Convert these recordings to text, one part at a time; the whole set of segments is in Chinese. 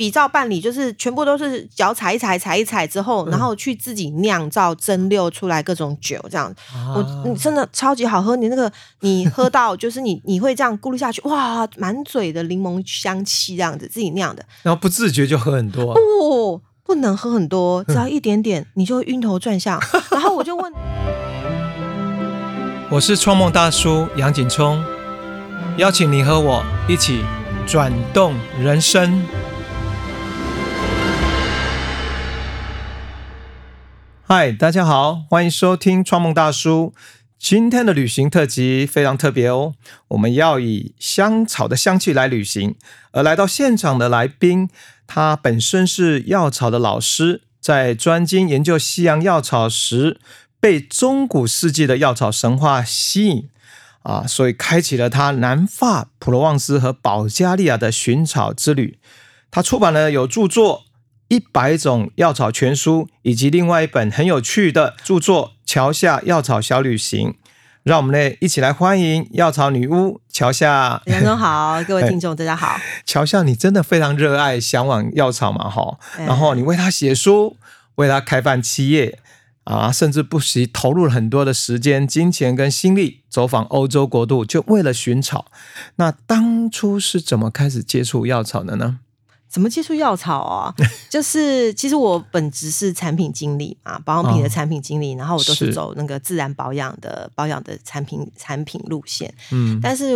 比照办理，就是全部都是脚踩一踩，踩一踩之后，然后去自己酿造蒸馏出来各种酒，这样。我你真的超级好喝，你那个你喝到就是你你会这样咕噜下去，哇，满嘴的柠檬香气这样子，自己酿的，然后不自觉就喝很多。不，不能喝很多，只要一点点，你就会晕头转向。然后我就问，我是创梦大叔杨景聪，邀请你和我一起转动人生。嗨，大家好，欢迎收听创梦大叔。今天的旅行特辑非常特别哦，我们要以香草的香气来旅行。而来到现场的来宾，他本身是药草的老师，在专精研究西洋药草时，被中古世纪的药草神话吸引啊，所以开启了他南法、普罗旺斯和保加利亚的寻草之旅。他出版了有著作。一百种药草全书，以及另外一本很有趣的著作《桥下药草小旅行》，让我们呢一起来欢迎药草女巫桥下。杨总好，各位听众大家好。桥下，你真的非常热爱、向往药草嘛？哈，然后你为他写书，为他开办企业啊，甚至不惜投入了很多的时间、金钱跟心力，走访欧洲国度，就为了寻草。那当初是怎么开始接触药草的呢？怎么接触药草啊？就是其实我本职是产品经理嘛，保养品的产品经理，然后我都是走那个自然保养的保养的产品产品路线。嗯，但是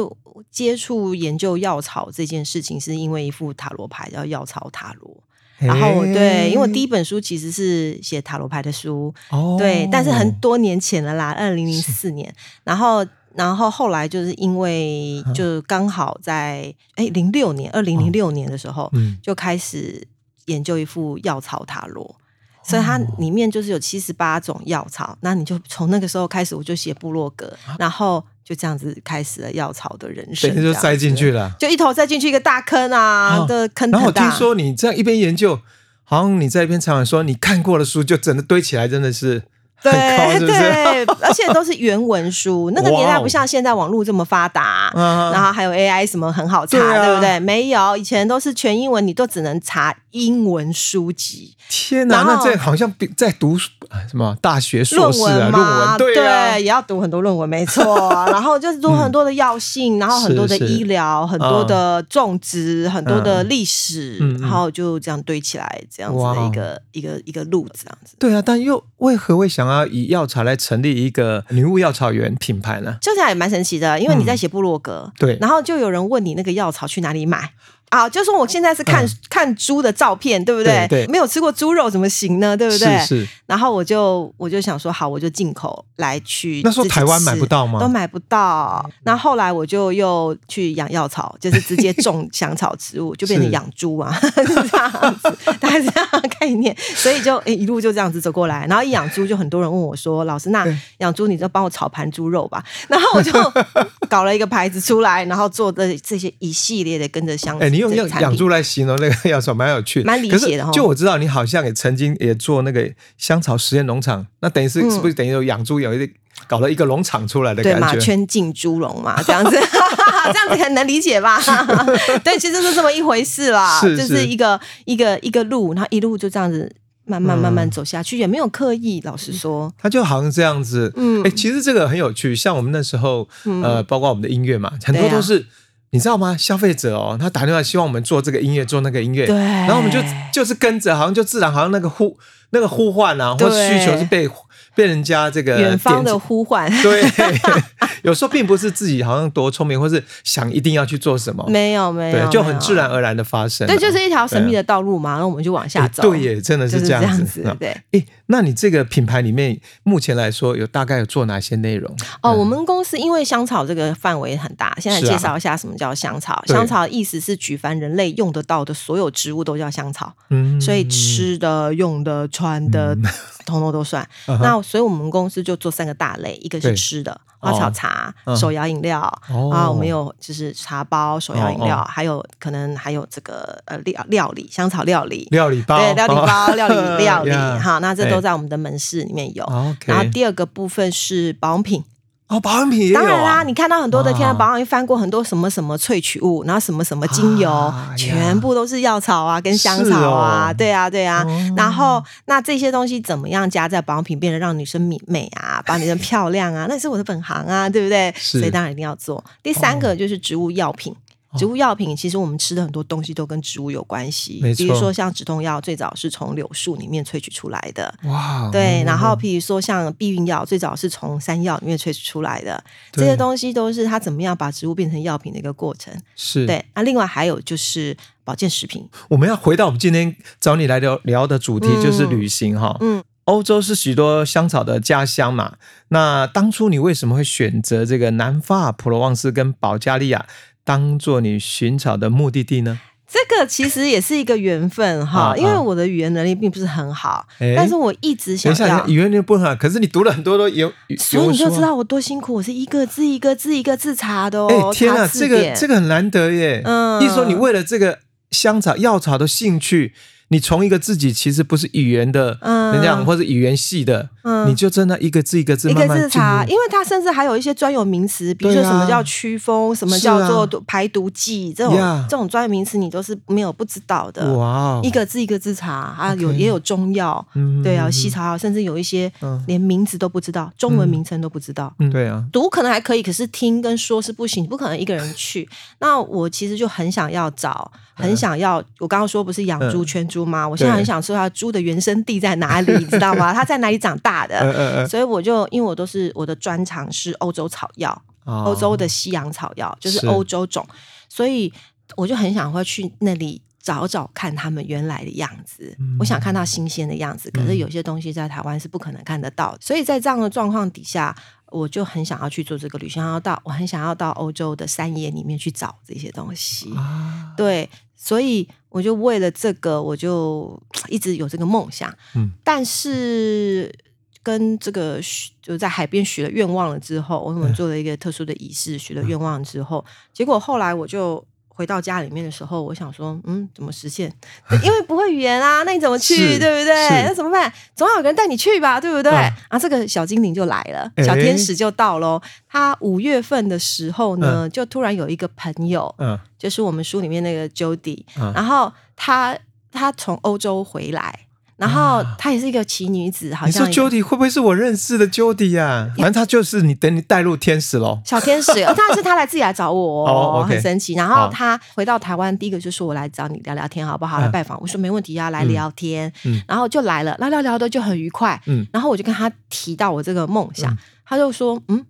接触研究药草这件事情，是因为一副塔罗牌叫药草塔罗。然后对，因为我第一本书其实是写塔罗牌的书，哦对，但是很多年前了啦，二零零四年，然后。然后后来就是因为就刚好在哎零六年二零零六年的时候，就开始研究一副药草塔罗，所以它里面就是有七十八种药草。那你就从那个时候开始，我就写部落格，然后就这样子开始了药草的人生，就塞进去了，就一头栽进去一个大坑啊的坑。然后我听说你这样一边研究，好像你在一边采访说你看过的书就整个堆起来，真的是。对对，而且都是原文书。那个年代不像现在网络这么发达，然后还有 AI 什么很好查，对不对？没有，以前都是全英文，你都只能查英文书籍。天哪，那这好像在读什么大学硕士啊？论文对也要读很多论文，没错。然后就是读很多的药性，然后很多的医疗，很多的种植，很多的历史，然后就这样堆起来，这样子的一个一个一个路，这样子。对啊，但又为何会想要？要以药草来成立一个女巫药草园品牌呢？这下也蛮神奇的，因为你在写部落格，对，然后就有人问你那个药草去哪里买。啊，就说我现在是看看猪的照片，对不对？对，没有吃过猪肉怎么行呢？对不对？是是。然后我就我就想说，好，我就进口来去。那时候台湾买不到吗？都买不到。那后来我就又去养药草，就是直接种香草植物，就变成养猪啊，这样子，大概这样概念。所以就一路就这样子走过来。然后一养猪，就很多人问我说：“老师，那养猪你就帮我炒盘猪肉吧。”然后我就搞了一个牌子出来，然后做的这些一系列的跟着香。哎，你用养养猪来形容那个药草，蛮有趣，蛮理解的哈。就我知道，你好像也曾经也做那个香草实验农场，那等于是是不是等于有养猪有一搞了一个农场出来的感觉？马圈进猪笼嘛，这样子，这样子很能理解吧？对，其实是这么一回事啦，就是一个一个一个路，然后一路就这样子慢慢慢慢走下去，也没有刻意。老实说，他就好像这样子。嗯，哎，其实这个很有趣，像我们那时候，呃，包括我们的音乐嘛，很多都是。你知道吗？消费者哦，他打电话希望我们做这个音乐，做那个音乐，对，然后我们就就是跟着，好像就自然，好像那个呼那个呼唤啊，或需求是被。被人家这个远方的呼唤，对，有时候并不是自己好像多聪明，或是想一定要去做什么，没有没有，就很自然而然的发生。对，就是一条神秘的道路嘛，然后我们就往下走。对耶，真的是这样子。对，哎，那你这个品牌里面，目前来说有大概有做哪些内容？哦，我们公司因为香草这个范围很大，现在介绍一下什么叫香草。香草意思是举凡人类用得到的所有植物都叫香草，嗯，所以吃的、用的、穿的。通通都算，那所以我们公司就做三个大类，一个是吃的花草茶、手摇饮料啊，我们有就是茶包、手摇饮料，还有可能还有这个呃料料理香草料理。料理包，对料理包 料理料理哈，那这都在我们的门市里面有。然后第二个部分是保养品哦，保养品也有、啊，当然啦，你看到很多的天然保养品翻过很多什么什么萃取物，然后什么什么精油，啊全部都是药草啊，跟香草啊，哦对啊，对啊。哦然后那这些东西怎么样加在保养品，变得让女生美美啊，把女生漂亮啊，那是我的本行啊，对不对？所以当然一定要做。第三个就是植物药品。哦植物药品，其实我们吃的很多东西都跟植物有关系，比如说像止痛药，最早是从柳树里面萃取出来的，哇，对，嗯然后譬如说像避孕药，最早是从山药里面萃取出来的，这些东西都是它怎么样把植物变成药品的一个过程。是，对，那另外还有就是保健食品，我们要回到我们今天找你来聊聊的主题，嗯。就是旅行哈。嗯，欧洲是许多香草的家乡嘛，那当初你为什么会选择这个南法、普罗旺斯跟保加利亚当做你寻找的目的地呢？这个其实也是一个缘分哈，啊因为我的语言能力并不是很好，哎但是我一直等想。语言能力不很好，可是你读了很多都有，所以你就知道我多辛苦，我是一个字一个字一个字查的哦。哎，天啊，这个典这个很难得耶。嗯一说你为了这个香草药草的兴趣，你从一个自己其实不是语言的，嗯。人家或者语言系的，嗯。你就真的一个字一个字一个慢慢进字查，因为它甚至还有一些专有名词，比如说什么叫驱风，什么叫做排毒剂，这种这种专业名词你都是没有不知道的。哇哦，一个字一个字查啊有也有中药，嗯对啊，嗯。西草药，甚至有一些嗯。连名字都不知道，中文名称都不知道。嗯。对啊，读可能还可以，可是听跟说是不行，你不可能一个人去。那我其实就很想要找，很想要。我刚刚说不是养猪嗯。圈猪吗？我现在很想说，它猪的原生地在哪里，你知道吗？它在哪里长大的？嗯嗯嗯所以我就因为我都是我的专长是欧洲草药，哦欧洲的西洋草药，就是是欧洲种，所以我就很想会去那里找找看他们原来的样子。嗯我想看到新鲜的样子，可是有些东西在台湾是不可能看得到的，所以在这样的状况底下。我就很想要去做这个旅行，要到我很想要到欧洲的山野里面去找这些东西。啊，对，所以我就为了这个，我就一直有这个梦想。嗯，但是跟这个许就在海边许了愿望了之后，我们做了一个特殊的仪式，许了愿望之后，结果后来我就。回到家里面的时候，我想说，嗯，怎么实现？因为不会语言啊，那你怎么去，对不对？那怎么办？总要有个人带你去吧，对不对？嗯啊，这个小精灵就来了，哎小天使就到喽。他五月份的时候呢，就突然有一个朋友，嗯就是我们书里面那个 Jody，、嗯然后他他从欧洲回来，然后啊她也是一个奇女子，好你说 Jody 会不会是我认识的 Jody 呀？反正她就是你等你带入天使喽。小天使，哦但是她来自己来找我，哦，OK 很神奇。然后她回到台湾，第一个就说我来找你聊聊天好不好？嗯来拜访，我说没问题啊，来聊天，嗯然后就来了，聊聊聊的就很愉快。嗯然后我就跟她提到我这个梦想，嗯她就说嗯。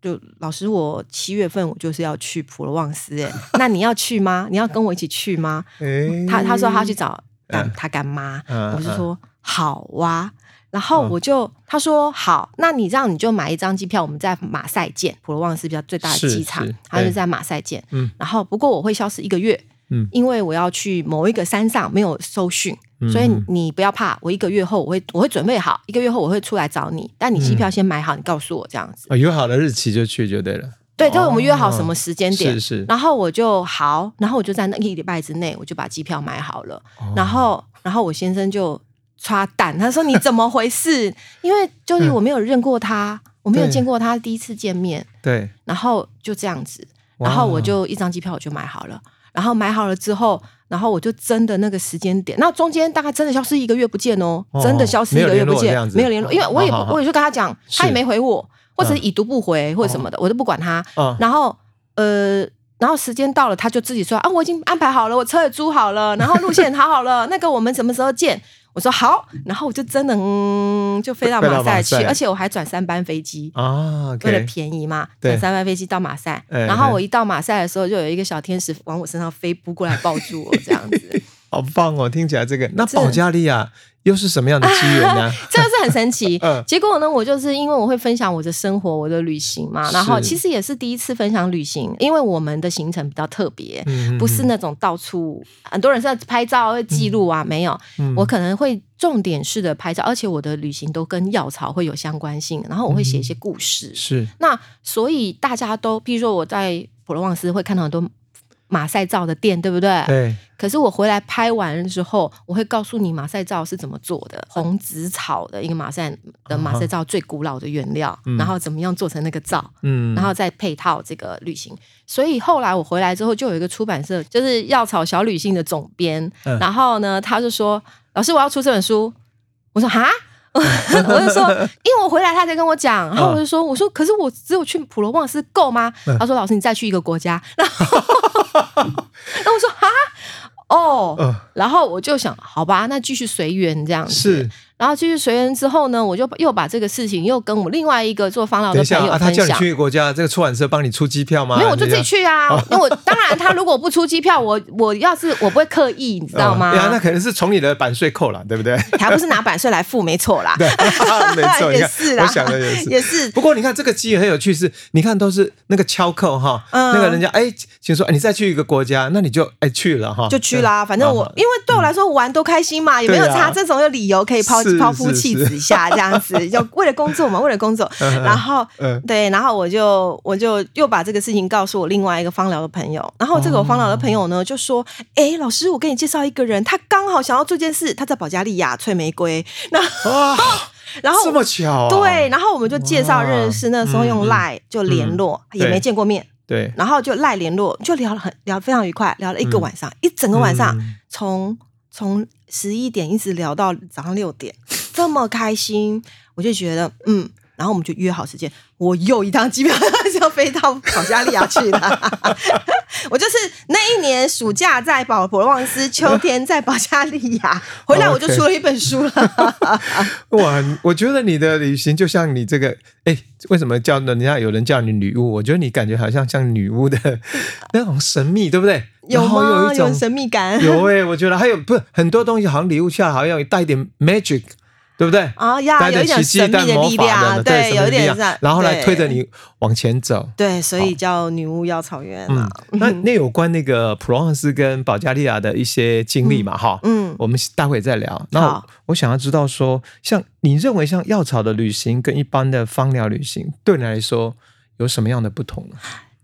就老师，我七月份我就是要去普罗旺斯，哎，那你要去吗？你要跟我一起去吗？哎他他说他去找干嗯他干妈，嗯我就说好哇。然后嗯我就他说好，那你这样你就买一张机票，我们在马赛见，普罗旺斯比较最大的机场他就在马赛见。嗯然后不过我会消失一个月，嗯因为我要去某一个山上，没有搜讯。嗯所以你不要怕，我一个月后我会我会准备好，一个月后我会出来找你，但你机票先买好，你告诉我这样子。哦约好的日期就去就对了。对，就是我们约好哦什么时间点，是是。然后我就好，然后我就在那一个礼拜之内，我就把机票买好了。哦。然后，然后我先生就刷蛋，他说你怎么回事？因为 Jody 嗯我没有认过他，我没有对见过他，第一次见面，对，然后就这样子，然后我就一张机票我就买好了。然后买好了之后，然后我就真的那个时间点，那中间大概真的消失一个月不见哦，哦真的消失一个月不见没有联络因为我也我也就跟他讲，他也是。没回我，或者已读不回或者什么的，我都不管他。嗯。然后呃，然后时间到了，他就自己说啊，我已经安排好了，我车也租好了，然后路线好好了，那个我们什么时候见？我说好，然后我就真的嗯，就飞到马赛去，而且我还转三班飞机。啊为了便宜嘛，对。转三班飞机到马赛，哎然后我一到马赛的时候，就有一个小天使往我身上飞扑过来抱住我，这样子，好棒哦！听起来这个，那保加利亚又是什么样的机缘呢？这个是很神奇 嗯。结果呢，我就是因为我会分享我的生活、我的旅行嘛，然后其实也是第一次分享旅行，因为我们的行程比较特别，嗯不是那种到处很多人是在拍照会记录啊，没有，嗯我可能会重点式的拍照，而且我的旅行都跟药草会有相关性，然后我会写一些故事。是那所以大家都，比如说我在普罗旺斯会看到很多马赛皂的店，对不对？对。可是我回来拍完之后，我会告诉你马赛皂是怎么做的，红紫草的一个马赛的马赛皂最古老的原料，然后怎么样做成那个皂，嗯，然后再配套这个旅行。所以后来我回来之后，就有一个出版社，就是药草小旅行的总编，然后呢，他就说：“老师，我要出这本书。”我说：“哈。” 我就说，因为我回来，他才跟我讲，然后我就说，我说，可是我只有去普罗旺斯够吗？他说，老师，你再去一个国家。然后，然后我说，哈，哦，然后我就想，好吧，那继续随缘这样子。是。然后继续随缘之后呢，我就又把这个事情又跟我另外一个做方疗的朋友分享。他叫你去国家，这个出版社帮你出机票吗？没有，我就自己去啊。因为我当然，他如果不出机票，我我要是我不会刻意，你知道吗？对 啊，那可能是从你的版税扣了，对不对？还不是拿版税来付，没错啦。对，没错，也是啦。我想的也是，也是。不过你看这个机缘很有趣，是，你看都是那个敲扣哈，那个人家哎，请说，你再去一个国家，那你就哎去了哈，就去啦。反正我因为对我来说玩多开心嘛，也没有差这种有理由可以抛抛夫弃子。一下这样子，就为了工作嘛，为了工作，然后对，然后我就我就又把这个事情告诉我另外一个芳疗的朋友，然后这个芳疗的朋友呢就说：“哎，老师，我给你介绍一个人，他刚好想要做件事，他在保加利亚翠玫瑰。”然后，然后这么巧，对，然后我们就介绍认识，那时候用赖就联络，也没见过面，对，然后就赖联络，就聊了很聊非常愉快，聊了一个晚上，一整个晚上，从从十一点一直聊到早上六点。这么开心，我就觉得嗯，然后我们就约好时间，我又一趟机票 就要飞到保加利亚去了。我就是那一年暑假在保普罗旺斯，秋天在保加利亚，回来我就出了一本书了。哇，我觉得你的旅行就像你这个，哎，为什么叫人家有人叫你女巫？我觉得你感觉好像像女巫的那种神秘，对不对？有吗？有一种神秘感。有哎，我觉得还有不是很多东西，好像礼物下来好像带一点 magic。对不对？啊呀，有一点神秘的力量，对，有一点像，然后来推着你往前走。对，所以叫女巫药草原啊。那那有关那个普罗旺斯跟保加利亚的一些经历嘛？哈，嗯，我们待会再聊。那我想要知道说，像你认为像药草的旅行跟一般的芳疗旅行，对你来说有什么样的不同呢？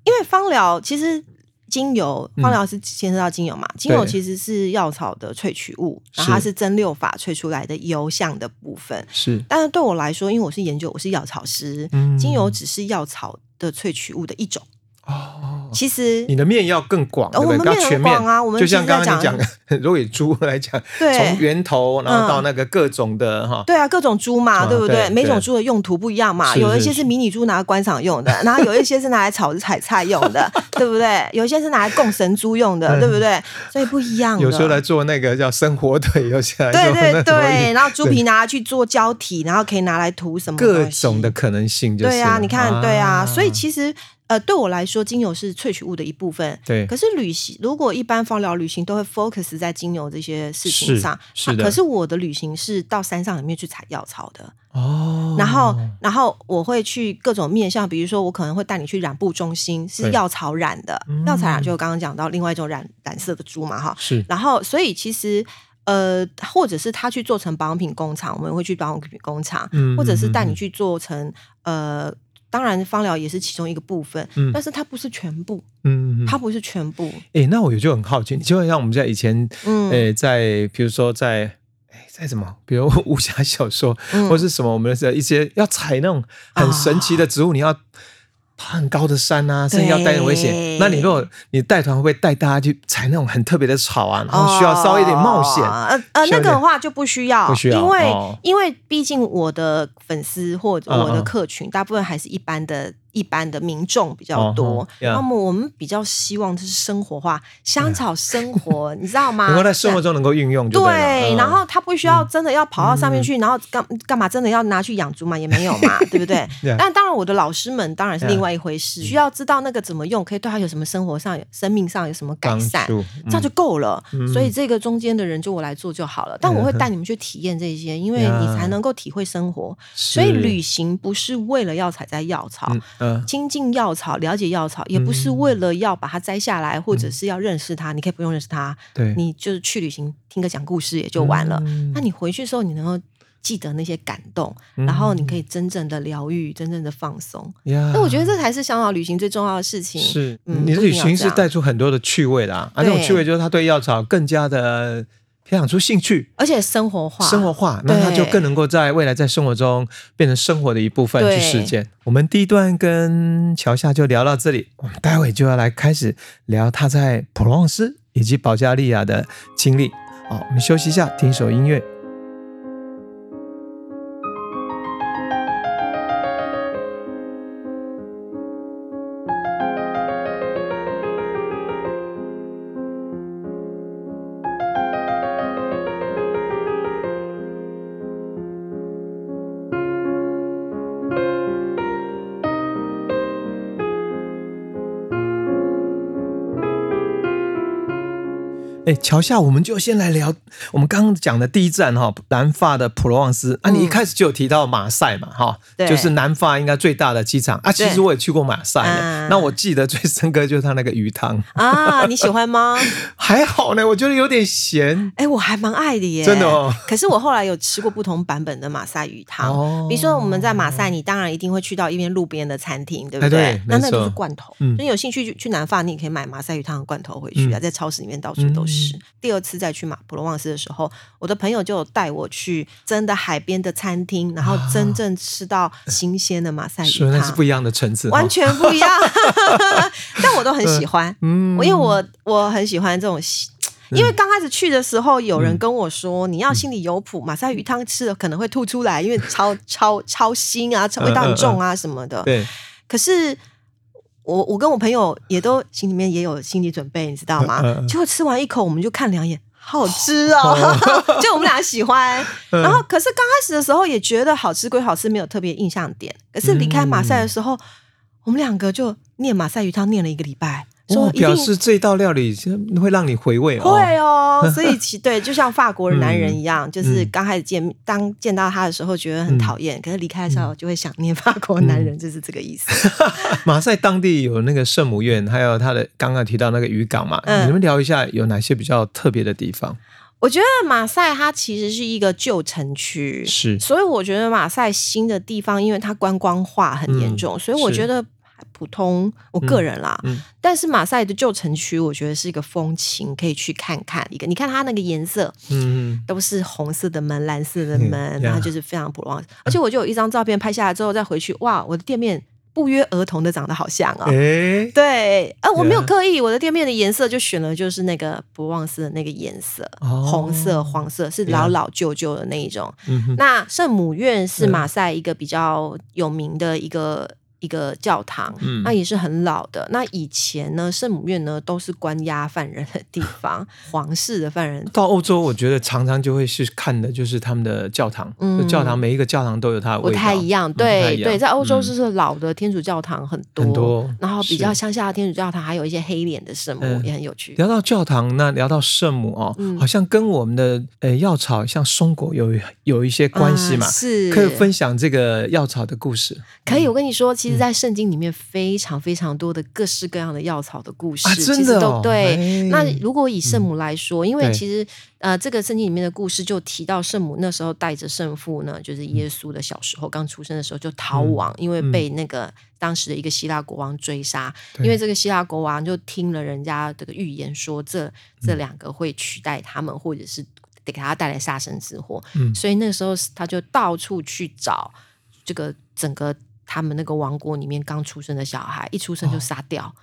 因为芳疗其实。精油芳疗是牵涉到精油嘛？精油其实是药草的萃取物，然后它是蒸馏法萃出来的油相的部分。是，但是对我来说，因为我是研究，我是药草师，精油只是药草的萃取物的一种。哦，其实你的面要更广，我们面很广啊。我们就像刚刚你讲，如果以猪来讲，从源头然后到那个各种的哈，对啊，各种猪嘛，对不对？每种猪的用途不一样嘛，有一些是迷你猪拿来观赏用的，然后有一些是拿来炒采菜用的，对不对？有一些是拿来供神猪用的，对不对？所以不一样。有时候来做那个叫生火腿，有些对对对，然后猪皮拿来去做胶体，然后可以拿来涂什么？各种的可能性，对啊，你看，对啊，所以其实。呃，对我来说，精油是萃取物的一部分。对，可是旅行，如果一般芳疗旅行都会 focus 在精油这些事情上，是的。可是我的旅行是到山上里面去采药草的哦。然后，然后我会去各种面向，比如说我可能会带你去染布中心，是药草染的。药草染就刚刚讲到另外一种染染色的猪嘛，哈。是。然后，所以其实呃，或者是他去做成保养品工厂，我们会去保养品工厂，或者是带你去做成呃。当然，芳疗也是其中一个部分，但是它不是全部，嗯，它不是全部。哎，那我也就很好奇，就像我们在以前，嗯，诶，在比如说在，哎，在什么，比如武侠小说，或是什么，我们的一些要采那种很神奇的植物，你要。爬很高的山啊，甚至要带点危险。那你如果你带团，会不会带大家去采那种很特别的草啊？然后需要稍微一点冒险。呃呃，那个的话就不需要，不需要，因为因为毕竟我的粉丝或者我的客群，大部分还是一般的。一般的民众比较多，那么我们比较希望就是生活化，香草生活，你知道吗？能够在生活中能够运用，对。然后他不需要真的要跑到上面去，然后干干嘛？真的要拿去养猪嘛？也没有嘛，对不对？但当然，我的老师们当然是另外一回事，需要知道那个怎么用，可以对他有什么生活上、生命上有什么改善，这样就够了。所以这个中间的人就我来做就好了。但我会带你们去体验这些，因为你才能够体会生活。所以旅行不是为了要采摘药草。亲近药草，了解药草，也不是为了要把它摘下来，或者是要认识它。你可以不用认识它，对，你就是去旅行，听个讲故事也就完了。那你回去的时候，你能够记得那些感动，然后你可以真正的疗愈，真正的放松。呀那我觉得这才是香草旅行最重要的事情。是，嗯你的旅行是带出很多的趣味的、啊，而这种趣味就是他对药草更加的培养出兴趣。而且生活化，生活化，那他就更能够在未来在生活中变成生活的一部分对去实践。我们第一段跟乔夏就聊到这里，我们待会就要来开始聊他在普罗旺斯以及保加利亚的经历。好，我们休息一下，听一首音乐。哎，桥下，我们就先来聊我们刚刚讲的第一站哈，南法的普罗旺斯啊。你一开始就有提到马赛嘛，哈、就是南法应该最大的机场啊。其实我也去过马赛那我记得最深刻就是他那个鱼汤，啊，你喜欢吗？还好呢，我觉得有点咸。哎，我还蛮爱的耶，真的哦。可是我后来有吃过不同版本的马赛鱼汤，哦比如说我们在马赛，你当然一定会去到一边路边的餐厅，对不哎对那那就是罐头，嗯所以有兴趣去去南法，你也可以买马赛鱼汤的罐头回去啊，嗯在超市里面到处都是。第二次再去马普罗旺斯的时候，我的朋友就有带我去真的海边的餐厅，然后真正吃到新鲜的马赛鱼那是。不一样的层次，完全不一样，但我都很喜欢。嗯因为我我很喜欢这种。因为刚开始去的时候，有人跟我说，你要心里有谱，马赛鱼汤吃了可能会吐出来，因为超超超腥啊，味道很重啊什么的。对，可是我我跟我朋友也都心里面也有心理准备，你知道吗？结果吃完一口，我们就看两眼，好吃哦，就我们俩喜欢。嗯然后可是刚开始的时候也觉得好吃归好吃，没有特别印象点。可是离开马赛的时候，我们两个就念马赛鱼汤念了一个礼拜，说表示这道料理会让你回味哦。会哦，所以其对，就像法国男人一嗯样，就是刚开始见当见到他的时候觉得很讨厌，可是离开的时候就会想念法国男嗯人，就是这个意思。马赛当地有那个圣母院，还有他的刚刚提到那个渔港嘛，嗯你们聊一下有哪些比较特别的地方？我觉得马赛它其实是一个旧城区，是所以我觉得马赛新的地方，因为它观光化很严重，所以我是觉得还普通。我个人啦，嗯但是马赛的旧城区，我觉得是一个风情，可以去看看一个。你看它那个颜色，嗯，都是红色的门、蓝色的嗯门，呀然后就是非常普罗旺斯。而且我就有一张照片拍下来之后再回去，哇，我的店面不约而同的长得好像哦。哎，对，啊，我没有刻意，我的店面的颜色就选了就是那个普罗旺斯的那个颜色，哦红色、黄色，是老老旧旧的那一种。嗯，那圣母院是嗯马赛一个比较有名的一个。一个教堂，嗯。那也是很老的。那以前呢，圣母院呢都是关押犯人的地方，皇室的犯人到欧洲，我觉得常常就会是看的就是他们的教堂，嗯教堂每一个教堂都有它的不味道，太一样，嗯不太一样对对，在欧洲是老的天主教堂很多，很多然后比较乡下的天主教堂还有一些黑脸的圣母、嗯也很有趣。聊到教堂，那聊到圣母哦，嗯好像跟我们的呃药草像松果有有一些关系嘛，啊是。可以分享这个药草的故事。可以，我跟你说，嗯其实，在圣经里面非常非常多的各式各样的药草的故事，啊真的其实都哦对。哎。那如果以圣母来说，因为其实呃，这个圣经里面的故事就提到圣母那时候带着圣父呢，就是耶稣的小时候刚出生的时候就逃亡，因为被那个当时的一个希腊国王追杀，因为这个希腊国王就听了人家这个预言说这嗯。这两个会取代他们，或者是得给他带来杀身之祸，嗯。所以那个时候他就到处去找这个整个他们那个王国里面刚出生的小孩，一出生就杀掉，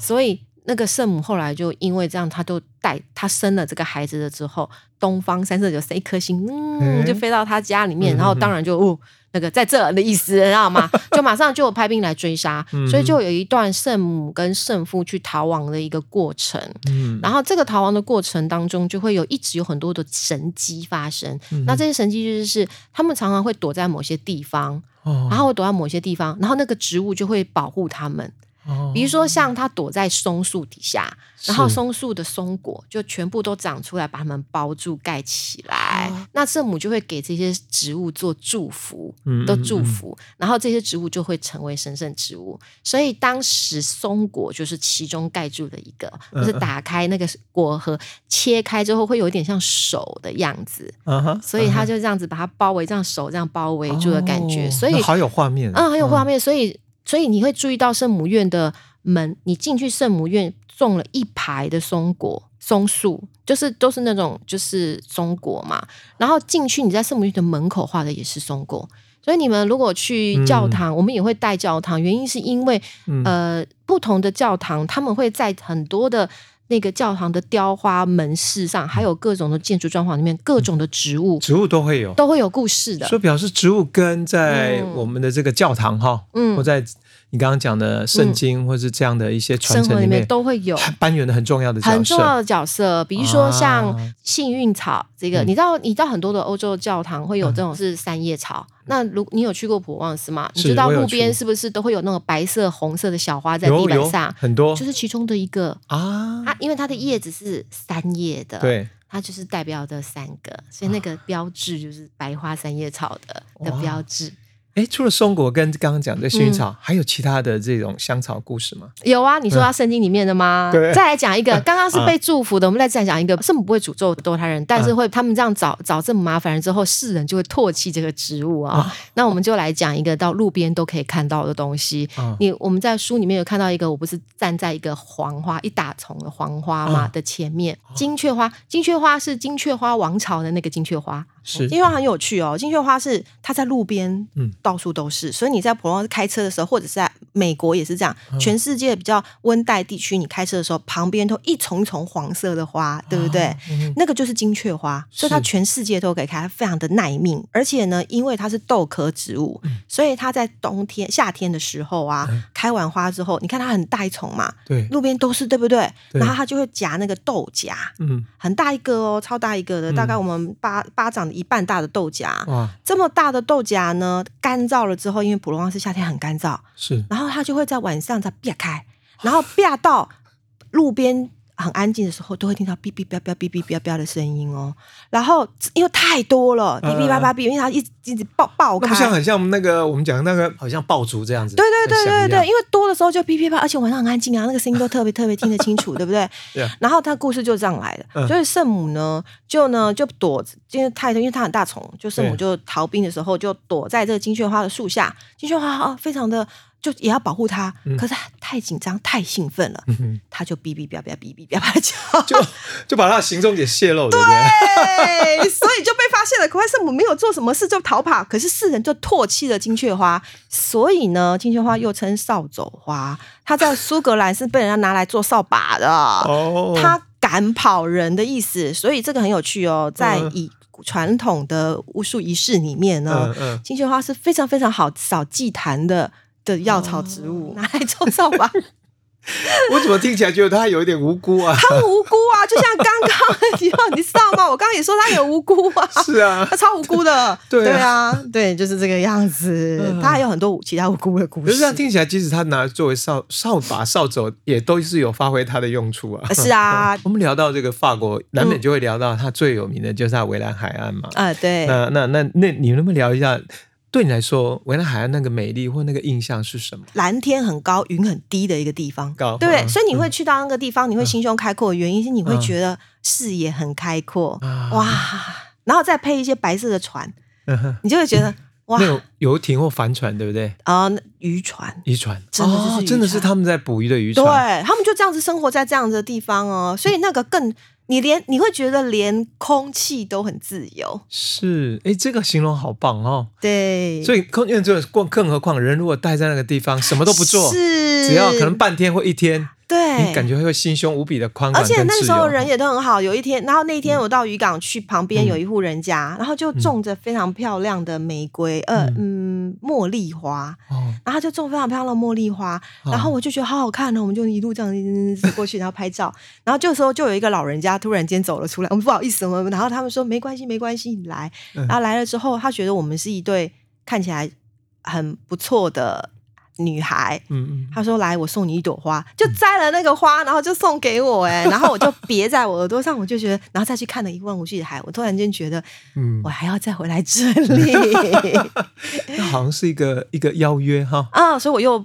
所以。那个圣母后来就因为这样，她就带她生了这个孩子了之后，东方三色九是一颗星，嗯，就飞到她家里面，然后当然就哦，那个在这的意思，知道吗？就马上就有派兵来追杀，嗯所以就有一段圣母跟圣父去逃亡的一个过程。嗯然后这个逃亡的过程当中，就会有一直有很多的神迹发生。嗯那这些神迹就是是他们常常会躲在某些地方，哦然后会躲在某些地方，然后那个植物就会保护他们。比如说像它躲在松树底下，然后松树的松果就全部都长出来，把它们包住盖起来。那圣母就会给这些植物做祝福，都祝福，然后这些植物就会成为神圣植物。所以当时松果就是其中盖住的一个，就是打开那个果核，切开之后会有一点像手的样子，所以他就这样子把它包围，这样手这样包围住的感觉。所以好有画面，嗯，很有画面。所以。所以你会注意到圣母院的门，你进去圣母院种了一排的松果松树，就是都是那种就是松果嘛。然后进去你在圣母院的门口画的也是松果。所以你们如果去教堂，我们也会带教堂，原因是因为呃不同的教堂他们会在很多的。那个教堂的雕花门饰上，还有各种的建筑装潢里面，各种的植物，植物都会有，都会有故事的。所以表示植物跟在我们的这个教堂哈，嗯，或在你刚刚讲的圣经，或是这样的一些传承里面，都会有扮演的很重要的很重要的角色。比如说像幸运草，这个你知道，你知道很多的欧洲教堂会有这种是三叶草。那如你有去过普旺斯吗？你知道路边是不是都会有那种白色、红色的小花在地板上？很多，就是其中的一个啊。它因为它的叶子是三叶的，对，它就是代表的三个，所以那个标志就是白花三叶草的的标志。哎，除了松果跟刚刚讲的薰衣草，还有其他的这种香草故事吗？有啊，你说到圣经里面的吗？对，再来讲一个，刚刚是被祝福的，我们再再讲一个，圣母不会诅咒堕胎人，但是会他们这样找找这么麻烦人之后，世人就会唾弃这个植物啊。那我们就来讲一个到路边都可以看到的东西。你我们在书里面有看到一个，我不是站在一个黄花一大丛的黄花嘛的前面，金雀花，金雀花是金雀花王朝的那个金雀花。是。金雀花很有趣哦，金雀花是它在路边，嗯，到处都是，所以你在普通开车的时候，或者是在美国也是这样，全世界比较温带地区，你开车的时候，旁边都一丛一丛黄色的花，对不对？那个就是金雀花，所以它全世界都可以开，非常的耐命，而且呢，因为它是豆科植物，所以它在冬天、夏天的时候啊，开完花之后，你看它很大一丛嘛，对，路边都是，对不对？然后它就会夹那个豆荚，嗯，很大一个哦，超大一个的，大概我们巴巴掌的。一半大的豆荚，哇，这么大的豆荚呢？干燥了之后，因为普罗旺斯夏天很干燥，是，然后它就会在晚上再裂开，然后裂到路边。很安静的时候，都会听到哔哔哔哔哔哔哔的声音哦。然后因为太多了，哔哔叭叭哔，因为它一直一直爆爆开。像很像我们那个我们讲那个，好像爆竹这样子。对对对对对，因为多的时候就哔哔叭，而且晚上很安静啊，那个声音都特别特别听得清楚，对不对？然后他故事就这样来的。所以圣母呢，就呢就躲，因为太多，因为它很大虫，就圣母就逃兵的时候就躲在这个金雀花的树下，金雀花啊，非常的。就也要保护他，可是太紧张、太兴奋了，他就哔哔哔哔哔哔哔叫，就就把他的行踪给泄露了。对，所以就被发现了。可爱圣母没有做什么事就逃跑，可是世人就唾弃了金雀花。所以呢，金雀花又称扫帚花，它在苏格兰是被人家拿来做扫把的。哦，它赶跑人的意思，所以这个很有趣哦。在以传统的巫术仪式里面呢，金雀花是非常非常好扫祭坛的。的药草植物拿来做扫把，我怎么听起来觉得他有一点无辜啊？他无辜啊，就像刚刚你你知道吗？我刚刚也说他有无辜啊，是啊，他超无辜的，对啊，对，就是这个样子。他还有很多其他无辜的故事。这样听起来，即使他拿作为扫扫把、扫帚，也都是有发挥他的用处啊。是啊，我们聊到这个法国，难免就会聊到他最有名的就是他围栏海岸嘛。啊，对。那那那那，你能不能聊一下？对你来说，维纳海岸那个美丽或那个印象是什么？蓝天很高，云很低的一个地方，对不对？所以你会去到那个地方，你会心胸开阔的，原因是你会觉得视野很开阔，哇！然后再配一些白色的船，你就会觉得哇，那种游艇或帆船，对不对？啊，渔船，渔船，真的就是真的是他们在捕鱼的渔船，对他们就这样子生活在这样子的地方哦，所以那个更。你连你会觉得连空气都很自由，是哎，这个形容好棒哦。对，所以空间自由更更何况人如果待在那个地方什么都不做，是只要可能半天或一天。对，你感觉会心胸无比的宽广，而且那时候人也都很好。有一天，然后那天我到渔港去，旁边有一户人家，然后就种着非常漂亮的玫瑰，呃嗯，茉莉花。哦，然后就种非常漂亮的茉莉花，然后我就觉得好好看呢，我们就一路这样子过去，然后拍照。然后这时候就有一个老人家突然间走了出来，我们不好意思，我们然后他们说没关系，没关系，你来。然后来了之后，他觉得我们是一对看起来很不错的。女孩，嗯嗯，她说来，我送你一朵花，就摘了那个花，然后就送给我，哎，然后我就别在我耳朵上，我就觉得，然后再去看了一望无际的海，我突然间觉得，嗯，我还要再回来这里，那好像是一个一个邀约哈，啊，所以我又。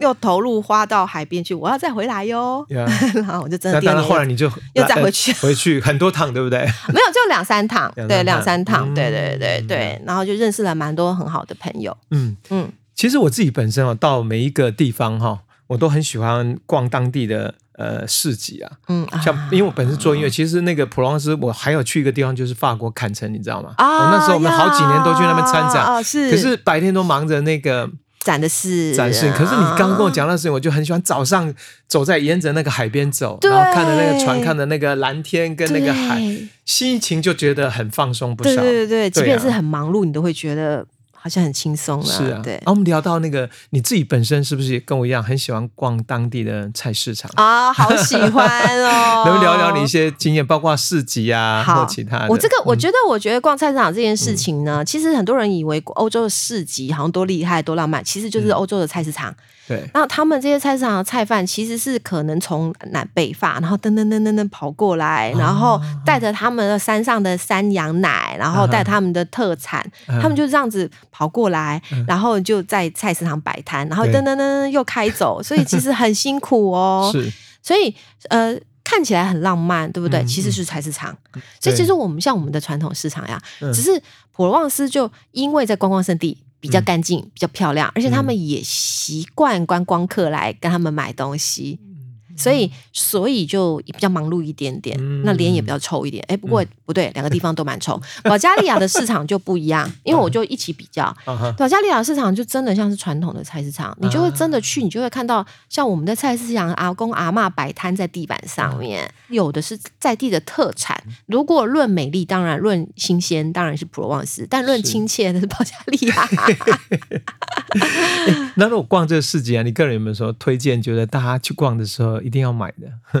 又投入花到海边去，我要再回来哟。然后我就真的。那当然，后来你就又再回去，回去很多趟，对不对？没有，就两三趟，对，两三趟，对对对对。然后就认识了蛮多很好的朋友。嗯嗯，其实我自己本身哦，到每一个地方哈，我都很喜欢逛当地的呃市集啊。嗯，像因为我本身做音乐，其实那个普罗旺斯，我还有去一个地方，就是法国坎城，你知道吗？啊，那时候我们好几年都去那边参展，啊是。可是白天都忙着那个。展的是展示，可是你刚跟我讲那事情，我就很喜欢早上走在沿着那个海边走，然后看着那个船，看着那个蓝天跟那个海，心情就觉得很放松不少。对对对，即便是很忙碌，你都会觉得。好像很轻松了，是啊，对。然后我们聊到那个，你自己本身是不是也跟我一样很喜欢逛当地的菜市场啊？好喜欢哦！能聊聊你一些经验，包括市集啊，或其他的。我这个，我觉得，我觉得逛菜市场这件事情呢，其实很多人以为欧洲的市集好像多厉害、多浪漫，其实就是欧洲的菜市场。对，那他们这些菜市场的菜贩其实是可能从南北法，然后噔噔噔噔噔跑过来，然后带着他们的山上的山羊奶，然后带他们的特产，他们就这样子跑过来，然后就在菜市场摆摊，然后噔噔噔噔又开走，所以其实很辛苦哦。是，所以呃看起来很浪漫，对不对？其实是菜市场，所以其实我们像我们的传统市场呀，只是普罗旺斯就因为在观光圣地。比较干净，比较漂亮，而且他们也习惯观光客来跟他们买东西。所以，所以就比较忙碌一点点，那脸也比较臭一点。哎，不过不对，两个地方都蛮臭。保加利亚的市场就不一样，因为我就一起比较。保加利亚市场就真的像是传统的菜市场，你就会真的去，你就会看到像我们的菜市场，阿公阿妈摆摊在地板上面，有的是在地的特产。如果论美丽，当然论新鲜，当然是普罗旺斯；但论亲切，那是保加利亚。那如果逛这个市集啊，你个人有没有说推荐？觉得大家去逛的时候？一定要买的。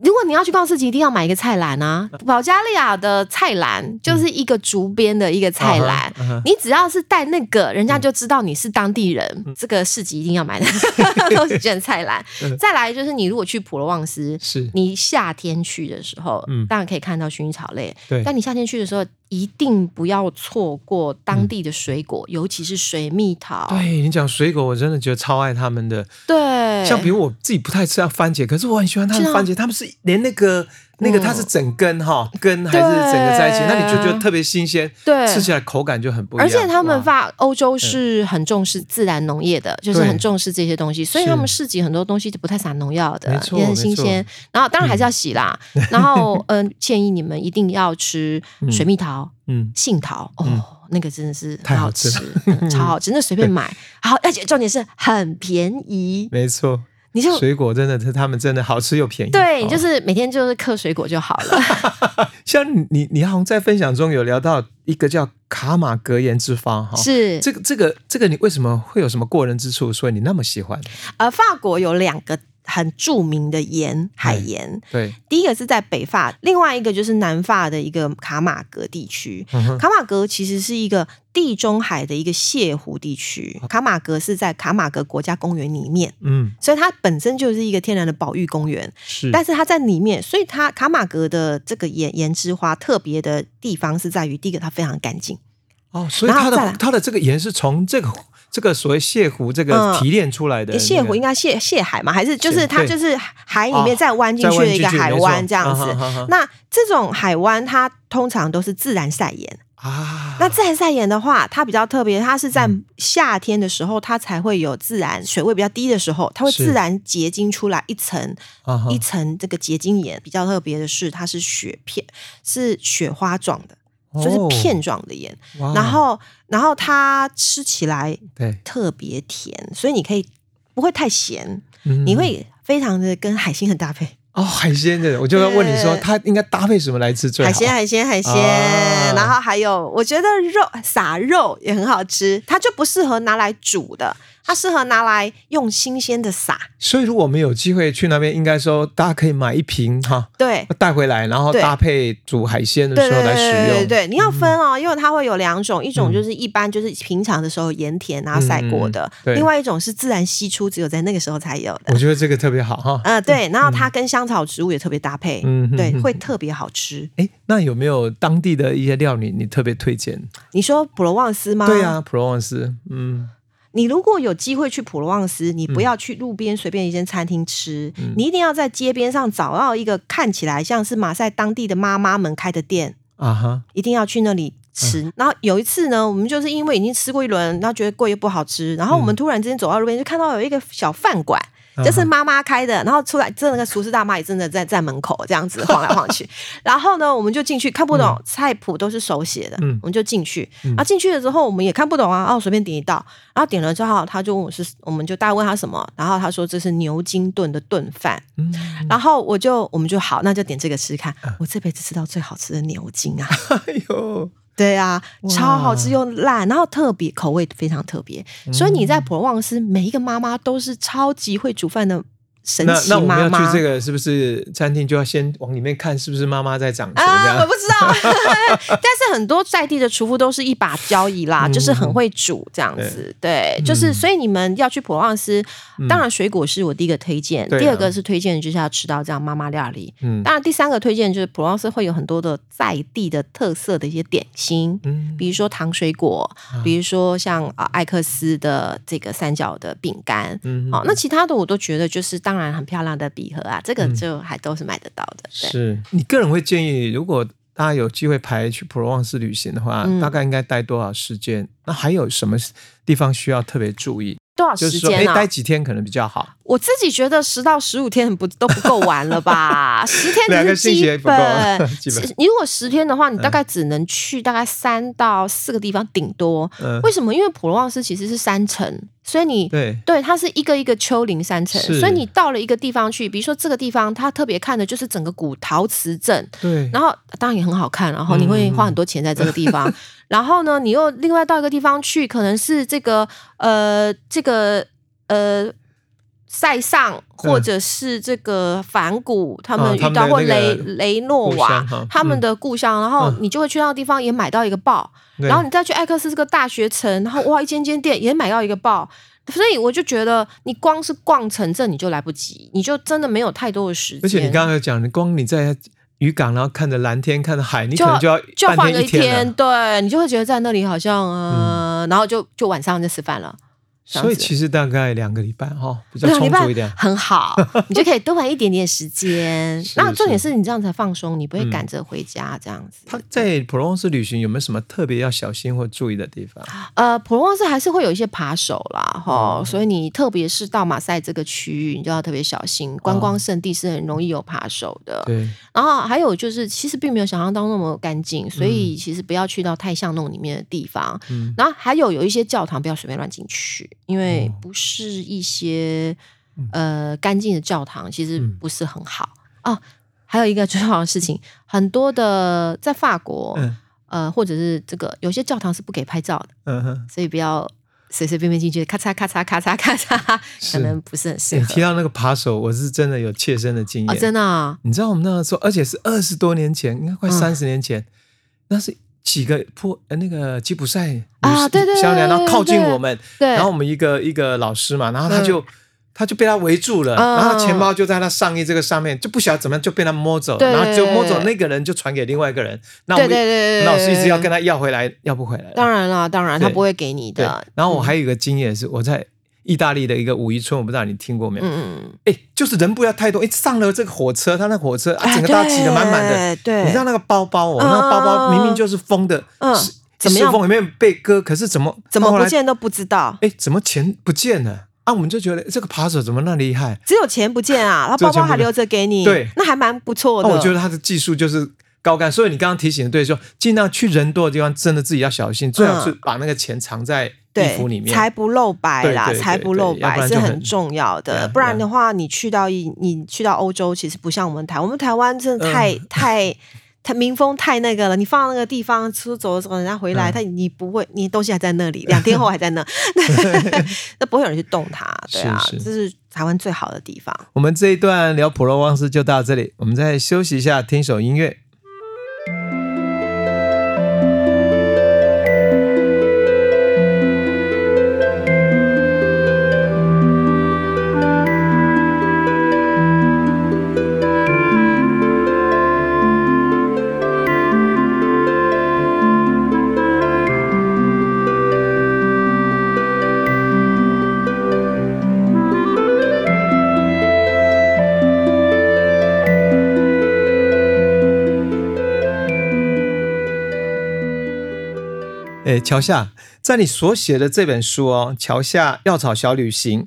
如果你要去逛市集，一定要买一个菜篮啊！保加利亚的菜篮就是一个竹编的一个菜篮，你只要是带那个，人家就知道你是当地人。这个市集一定要买的 都是卷菜篮。再来就是你如果去普罗旺斯，是你夏天去的时候，当然可以看到薰衣草类。对，但你夏天去的时候。一定不要错过当地的水果，尤其是水蜜桃。对你讲水果，我真的觉得超爱他们的。对，像比如我自己不太吃番茄，可是我很喜欢他们番茄。他们是连那个那个它是整根哈根还是整个在一起，那你就觉得特别新鲜。对，吃起来口感就很不一样。而且他们发欧洲是很重视自然农业的，就是很重视这些东西，所以他们市集很多东西就不太撒农药的，也很新鲜。然后当然还是要洗啦。然后嗯，建议你们一定要吃水蜜桃。嗯，杏桃。哦，那个真的是太好吃，超好吃，那随便买，好，而且重点是很便宜，没错，你就水果真的是他们真的好吃又便宜，对，就是每天就是嗑水果就好了。像你，你好像在分享中有聊到一个叫卡马格言之方哈，是这个这个这个，你为什么会有什么过人之处，所以你那么喜欢？呃，法国有两个。很著名的盐，海盐。对，第一个是在北法，另外一个就是南法的一个卡马格地区。卡马格其实是一个地中海的一个泻湖地区。卡马格是在卡马格国家公园里面，嗯，所以它本身就是一个天然的保育公园。是，但是它在里面，所以它卡马格的这个盐盐之花特别的地方是在于，第一个它非常干净。哦，所以它的它的这个盐是从这个。这个所谓泻湖，这个提炼出来的泻湖应该泻泻海嘛？还是就是它就是海里面再弯进去的一个海湾这样子？那这种海湾它通常都是自然晒盐啊。那自然晒盐的话，它比较特别，它是在夏天的时候，它才会有自然水位比较低的时候，它会自然结晶出来一层一层这个结晶盐。比较特别的是，它是雪片，是雪花状的。就是片状的盐，然后然后它吃起来对特别甜，所以你可以不会太咸，你会非常的跟海鲜很搭配哦。海鲜的，我就要问你说，它应该搭配什么来吃最好？海鲜海鲜海鲜，然后还有我觉得肉撒肉也很好吃，它就不适合拿来煮的。它适合拿来用新鲜的撒。所以，如果我们有机会去那边，应该说大家可以买一瓶哈，对，带回来，然后搭配煮海鲜的时候来使用。对，你要分哦，因为它会有两种，一种就是一般就是平常的时候盐田然后晒过的，另外一种是自然析出，只有在那个时候才有的。我觉得这个特别好哈。嗯，对，然后它跟香草植物也特别搭配，嗯，对，会特别好吃。哎，那有没有当地的一些料理你特别推荐？你说普罗旺斯吗？对啊，普罗旺斯，嗯。你如果有机会去普罗旺斯，你不要去路边随便一间餐厅吃，你一定要在街边上找到一个看起来像是马赛当地的妈妈们开的店啊哈，一定要去那里吃。然后有一次呢，我们就是因为已经吃过一轮，然后觉得贵又不好吃，然后我们突然之间走到路边，就看到有一个小饭馆。这是妈妈开的，然后出来，真的那个厨师大妈也真的在在门口这样子晃来晃去。然后呢，我们就进去看不懂菜谱都是手写的，我们就进去。啊，进去了之后我们也看不懂啊，哦，随便点一道。然后点了之后，他就问我是，我们就大概问他什么，然后他说这是牛筋炖的炖饭。然后我就我们就好，那就点这个吃看。我这辈子吃到最好吃的牛筋啊！哎呦。对啊，超好吃又辣，然后特别口味非常特别，所以你在普罗旺斯，每一个妈妈都是超级会煮饭的。那那我们要去这个是不是餐厅就要先往里面看是不是妈妈在掌啊？我不知道，但是很多在地的厨夫都是一把交椅啦，就是很会煮这样子。对，就是所以你们要去普罗旺斯，当然水果是我第一个推荐，第二个是推荐就是要吃到这样妈妈料理。嗯，当然第三个推荐就是普罗旺斯会有很多的在地的特色的一些点心，嗯，比如说糖水果，比如说像啊艾克斯的这个三角的饼干，嗯，好，那其他的我都觉得就是当。当然很漂亮的笔盒啊，这个就还都是买得到的。是你个人会建议，如果大家有机会排去普罗旺斯旅行的话，大概应该待多少时间？那还有什么地方需要特别注意？多少时间啊？待几天可能比较好。我自己觉得十到十五天不都不够玩了吧？十天两个星期不够。你 如果十天的话，你大概只能去大概三到四个地方，顶多。为什么？因为普罗旺斯其实是山城，所以你对对，它是一个一个丘陵山城，所以你到了一个地方去，比如说这个地方，它特别看的就是整个古陶瓷镇。对，然后当然也很好看，然后你会花很多钱在这个地方。然后呢，你又另外到一个地方去，可能是这个呃，这个呃，塞尚或者是这个反古，他们遇到或雷雷诺瓦他们的故乡，然后你就会去那个地方也买到一个报，然后你再去艾克斯这个大学城，然后哇，一间间店也买到一个报，所以我就觉得你光是逛城镇你就来不及，你就真的没有太多的时间。而且你刚刚讲，你光你在。渔港，然后看着蓝天，看着海，你可能就要就换个一天，对你就会觉得在那里好像，呃，然后就就晚上就吃饭了。所以其实大概两个礼拜哈，比较充足一点，很好，你就可以多玩一点点时间。那重点是你这样才放松，你不会赶着回家这样子。他在普罗旺斯旅行有没有什么特别要小心或注意的地方？呃，普罗旺斯还是会有一些扒手啦，哈，所以你特别是到马赛这个区域，你就要特别小心。观光圣地是很容易有扒手的。对。然后还有就是，其实并没有想象当中那么干净，所以其实不要去到太巷弄里面的地方。嗯。然后还有有一些教堂不要随便乱进去。因为不是一些呃干净的教堂，其实不是很好哦。还有一个重要的事情，很多的在法国，呃，或者是这个有些教堂是不给拍照的，嗯哼，所以不要随随便便进去，咔嚓咔嚓咔嚓咔嚓，可能不是很适合。你提到那个扒手，我是真的有切身的经验，真的。你知道我们那个时候，而且是二十多年前，应该快三十年前，那是。几个破呃那个吉普赛啊，对对对，然后靠近我们，对然后我们一个一个老师嘛，然后他就他就被他围住了，然后钱包就在他上衣这个上面，就不晓得怎么样就被他摸走，然后就摸走那个人就传给另外一个人，那我们老师一直要跟他要回来，要不回来。当然了，当然他不会给你的。然后我还有一个经验是我在。意大利的一个五一村，我不知道你听过没有？嗯嗯哎，就是人不要太多，哎，上了这个火车，他那火车啊，整个大家挤得满满的。对，你知道那个包包哦，那个包包明明就是封的，嗯，怎么样？封里面被割，可是怎么怎么不见都不知道？哎，怎么钱不见了？啊，我们就觉得这个扒手怎么那厉害？只有钱不见啊，他包包还留着给你，对，那还蛮不错的。我觉得他的技术就是高干，所以你刚刚提醒的对，说尽量去人多的地方，真的自己要小心，最好是把那个钱藏在。衣服里面才不露白啦，才不露白是很重要的。不然的话，你去到一你去到欧洲，其实不像我们台，我们台湾真的太 太它民风太那个了，你放到那个地方出走的时候，人家回来，他你不会，你东西还在那里，两天后还在那，那不会有人去动它，对啊，这是台湾最好的地方。我们这一段聊普罗旺斯就到这里，我们再休息一下，听首音乐。桥下，在你所写的这本书哦，《桥下药草小旅行》，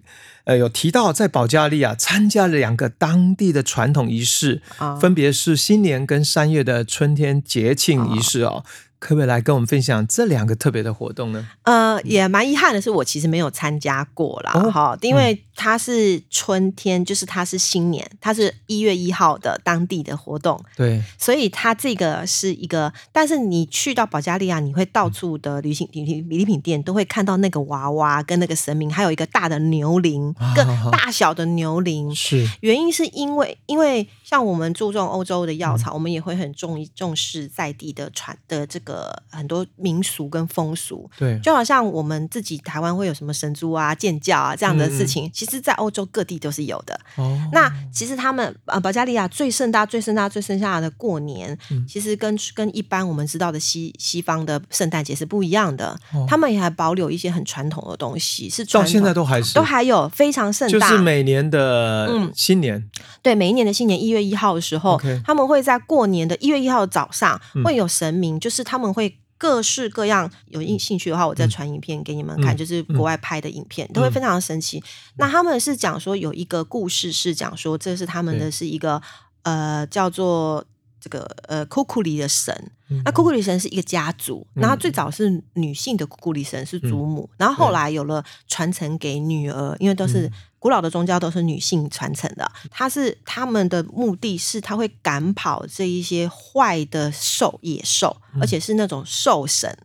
呃，有提到在保加利亚参加了两个当地的传统仪式，分别是新年跟三月的春天节庆仪式哦。可不可以来跟我们分享这两个特别的活动呢？呃，也蛮遗憾的是，我其实没有参加过啦，哈，因为它是春天，就是它是新年，它是一月一号的当地的活动，对，所以它这个是一个，但是你去到保加利亚，你会到处的旅行礼礼品店都会看到那个娃娃跟那个神明，还有一个大的牛铃，更大小的牛铃，是。原因是因为，因为像我们注重欧洲的药草，我们也会很重重视在地的传的这。个很多民俗跟风俗，对，就好像我们自己台湾会有什么神猪啊、建教啊这样的事情，其实，在欧洲各地都是有的。哦，那其实他们呃，保加利亚最盛大、最盛大、最盛大的过年，其实跟跟一般我们知道的西西方的圣诞节是不一样的。他们也还保留一些很传统的东西，是到现在都还是。都还有非常盛大，就是每年的新年，对，每一年的新年一月一号的时候，他们会在过年的一月一号早上会有神明，就是他们会。各式各样有兴兴趣的话，我再传影片给你们看，就是国外拍的影片，都会非常的神奇。那他们是讲说有一个故事，是讲说这是他们的是一个呃叫做这个呃库库里的神。那库库里神是一个家族，然后最早是女性的库库里神是祖母，然后后来有了传承给女儿，因为都是。古老的宗教都是女性传承的，它是他们的目的是，他会赶跑这一些坏的兽野兽，而且是那种兽神，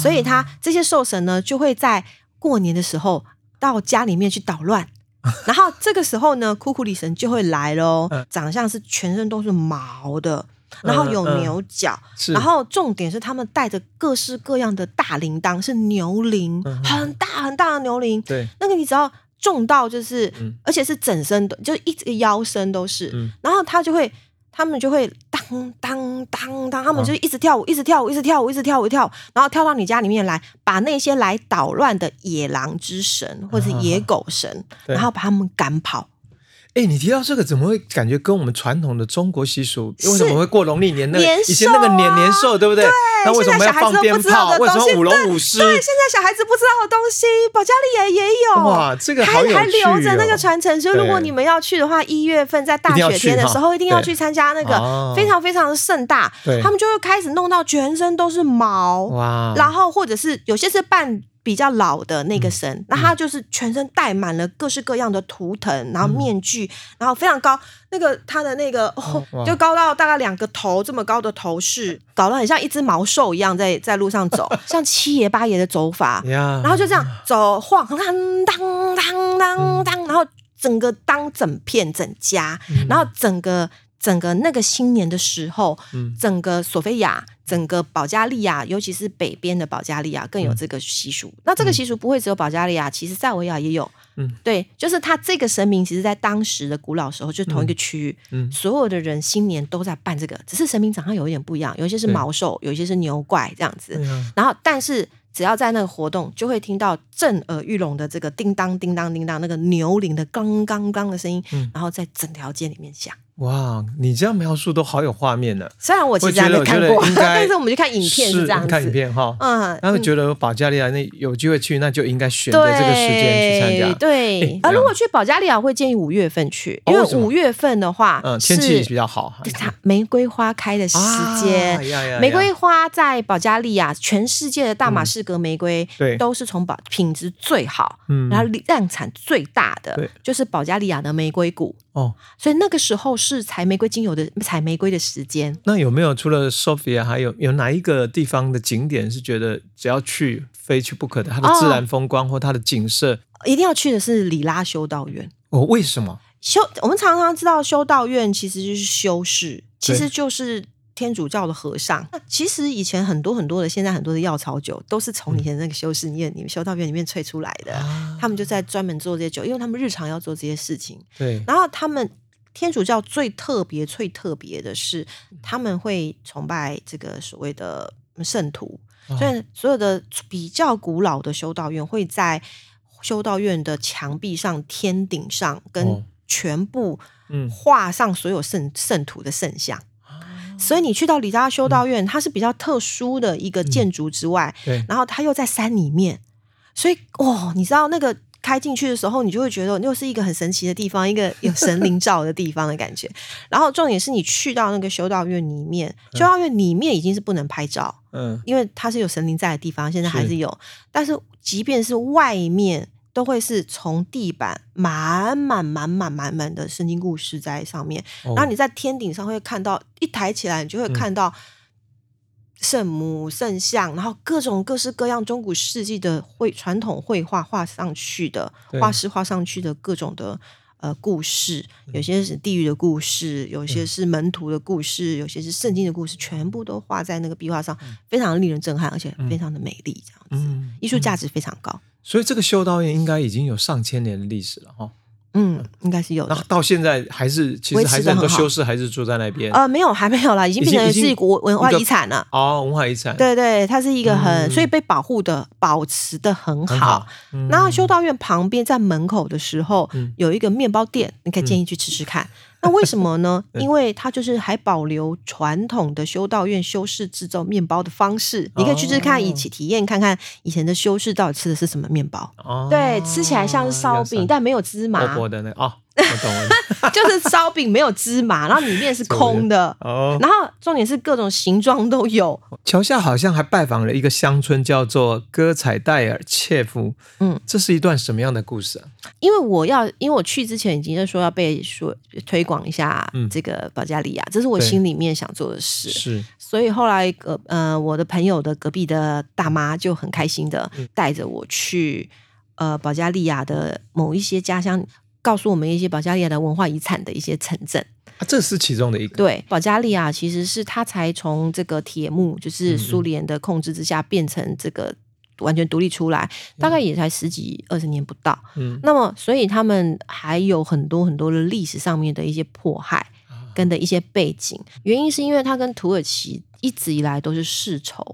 所以他这些兽神呢，就会在过年的时候到家里面去捣乱，然后这个时候呢，库库里神就会来喽，长相是全身都是毛的，然后有牛角，然后重点是他们带着各式各样的大铃铛，是牛铃，很大很大的牛铃，对，那个你只要。重到就是，而且是整身的，就一直腰身都是。然后他就会，他们就会当当当当，他们就一直跳舞，一直跳舞，一直跳舞，一直跳舞，跳，然后跳到你家里面来，把那些来捣乱的野狼之神或者野狗神，然后把他们赶跑。哎，你提到这个，怎么会感觉跟我们传统的中国习俗？为什么会过农历年？那以前那个年年兽，对不对？那为什么要放鞭炮？为什么舞龙舞狮？对，现在小孩子不知道的东西，保加利亚也有。哇，这个还还留着那个传承。所以如果你们要去的话，一月份在大雪天的时候，一定要去参加那个非常非常的盛大。他们就会开始弄到全身都是毛，哇！然后或者是有些是扮。比较老的那个神，那他就是全身戴满了各式各样的图腾，然后面具，然后非常高，那个他的那个就高到大概两个头这么高的头饰，搞得很像一只毛兽一样在在路上走，像七爷八爷的走法，然后就这样。走晃当当当当当，然后整个当整片整家，然后整个。整个那个新年的时候，整个索菲亚、整个保加利亚，尤其是北边的保加利亚，更有这个习俗。那这个习俗不会只有保加利亚，其实塞维亚也有。嗯，对，就是他这个神明，其实在当时的古老时候，就是同一个区域，嗯，所有的人新年都在办这个，只是神明长相有一点不一样，有一些是毛兽，有一些是牛怪这样子。然后，但是只要在那个活动，就会听到震耳欲聋的这个叮当叮当叮当那个牛铃的刚刚刚的声音，然后在整条街里面响。哇，你这样描述都好有画面呢。虽然我其实还没看过，但是我们去看影片是这样子。看影片哈，嗯，然后觉得保加利亚那有机会去，那就应该选择这个时间去参加。对，啊，如果去保加利亚，会建议五月份去，因为五月份的话，嗯，天气比较好，它玫瑰花开的时间。玫瑰花在保加利亚，全世界的大马士革玫瑰，对，都是从保品质最好，嗯，然后量产最大的，就是保加利亚的玫瑰谷。哦，所以那个时候是采玫瑰精油的采玫瑰的时间。那有没有除了 Sophia，还有有哪一个地方的景点是觉得只要去非去不可的？它的自然风光或它的景色，一定要去的是里拉修道院。哦，为什么？修我们常常知道修道院其实就是修士，其实就是天主教的和尚。那其实以前很多很多的，现在很多的药草酒都是从以前那个修士院、你们修道院里面萃出来的。他们就在专门做这些酒，因为他们日常要做这些事情。对。然后他们天主教最特别、最特别的是，他们会崇拜这个所谓的圣徒，所以所有的比较古老的修道院会在修道院的墙壁上、天顶上跟。全部画上所有圣圣徒的圣像，所以你去到李家修道院，它是比较特殊的一个建筑之外，然后它又在山里面，所以哦，你知道那个开进去的时候，你就会觉得又是一个很神奇的地方，一个 有神灵照的地方的感觉。然后重点是你去到那个修道院里面，修道院里面已经是不能拍照，嗯，因为它是有神灵在的地方，现在还是。有，但是即便是外面。都会是从地板满满满满满满的圣经故事在上面，然后你在天顶上会看到一抬起来，你就会看到圣母圣像，然后各种各式各样中古世纪的绘传统绘画画上去的画师画上去的各种的呃故事，有些是地狱的故事，有些是门徒的故事，有些是圣经的故事，全部都画在那个壁画上，非常令人震撼，而且非常的美丽，这样子，艺术价值非常高。所以这个修道院应该已经有上千年的历史了哈。嗯，应该是有。那到现在还是其实还是很多修士还是住在那边。呃，没有，还没有啦，已经变成是国文化遗产了。哦，文化遗产。对对，它是一个很所以被保护的、保持的很好。然后修道院旁边在门口的时候有一个面包店，你可以建议去吃吃看。那为什么呢？因为它就是还保留传统的修道院修士制造面包的方式，你可以去吃看，一起体验看看以前的修士到底吃的是什么面包。哦，对，吃起来像是烧饼，但没有芝麻。薄薄的那哦。我懂了，就是烧饼没有芝麻，然后里面是空的。哦，然后重点是各种形状都有。桥下好像还拜访了一个乡村，叫做哥采戴尔切夫。嗯，这是一段什么样的故事啊？因为我要，因为我去之前已经在说要被说推广一下这个保加利亚，这是我心里面想做的事。是，所以后来呃呃，我的朋友的隔壁的大妈就很开心的带着我去呃保加利亚的某一些家乡。告诉我们一些保加利亚的文化遗产的一些城镇啊，这是其中的一个。对，保加利亚其实是它才从这个铁幕，就是苏联的控制之下变成这个完全独立出来，大概也才十几二十年不到。嗯，那么所以他们还有很多很多的历史上面的一些迫害。跟的一些背景原因，是因为它跟土耳其一直以来都是世仇，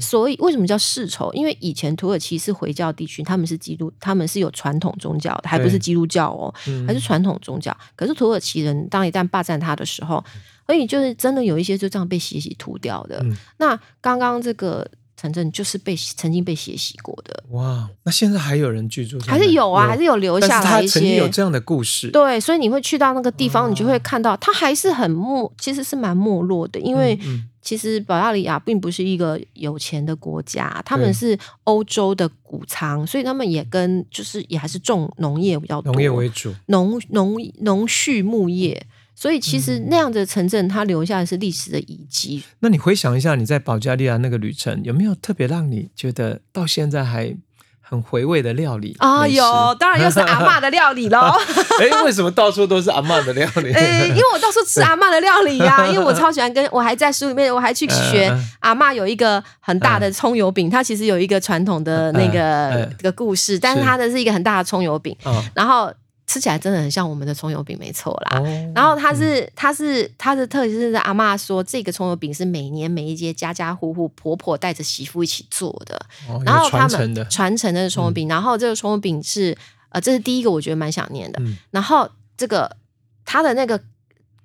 所以为什么叫世仇？因为以前土耳其是回教地区，他们是基督，他们是有传统宗教的，还不是基督教哦，还是传统宗教。可是土耳其人当一旦霸占他的时候，所以就是真的有一些就这样被洗洗涂掉的。那刚刚这个。城镇就是被曾经被血洗过的哇！那现在还有人居住？还是有啊，还是有留下来一些。曾经有这样的故事。对，所以你会去到那个地方，你就会看到它还是很没，其实是蛮没落的。因为其实保加利亚并不是一个有钱的国家，他们是欧洲的谷仓，所以他们也跟就是也还是种农业比较多，农业为主，农农农畜牧业。所以其实那样的城镇，它留下的是历史的遗迹。那你回想一下，你在保加利亚那个旅程，有没有特别让你觉得到现在还很回味的料理啊？有，当然又是阿妈的料理喽。哎，为什么到处都是阿妈的料理？哎，因为我到处吃阿妈的料理呀。因为我超喜欢跟，我还在书里面，我还去学阿妈有一个很大的葱油饼，它其实有一个传统的那个这个故事，但是它的是一个很大的葱油饼，然后。吃起来真的很像我们的葱油饼，没错啦。然后它是，它是，它的特是阿妈说，这个葱油饼是每年每一届家家户户婆婆带着媳妇一起做的。然后他们传承的葱油饼，然后这个葱油饼是，呃，这是第一个我觉得蛮想念的。然后这个它的那个，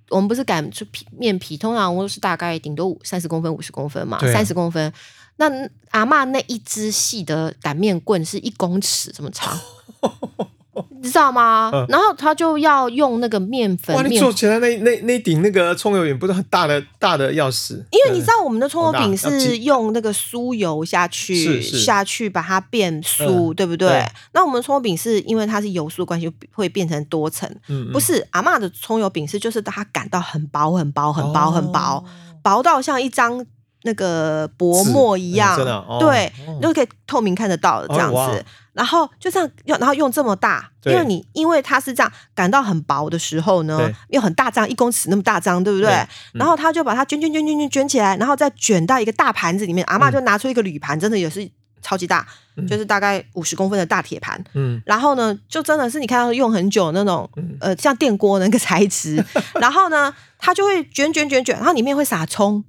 我们不是擀出皮面皮，通常都是大概顶多三十公分、五十公分嘛，三十公分。那阿妈那一支细的擀面棍是一公尺这么长。你知道吗？然后他就要用那个面粉。哇，你做起来那那那顶那个葱油饼不是很大的大的要死？因为你知道我们的葱油饼是用那个酥油下去下去把它变酥，对不对？那我们葱油饼是因为它是油酥关系会变成多层。不是阿妈的葱油饼是就是它擀到很薄很薄很薄很薄，薄到像一张。那个薄膜一样，对，就可以透明看得到的这样子。然后就这样用，然后用这么大，因为你因为它是这样擀到很薄的时候呢，又很大张，一公尺那么大张，对不对？然后他就把它卷卷卷卷卷卷起来，然后再卷到一个大盘子里面。阿妈就拿出一个铝盘，真的也是超级大，就是大概五十公分的大铁盘。嗯，然后呢，就真的是你看到用很久那种，呃，像电锅那个材质。然后呢，它就会卷卷卷卷，然后里面会撒葱。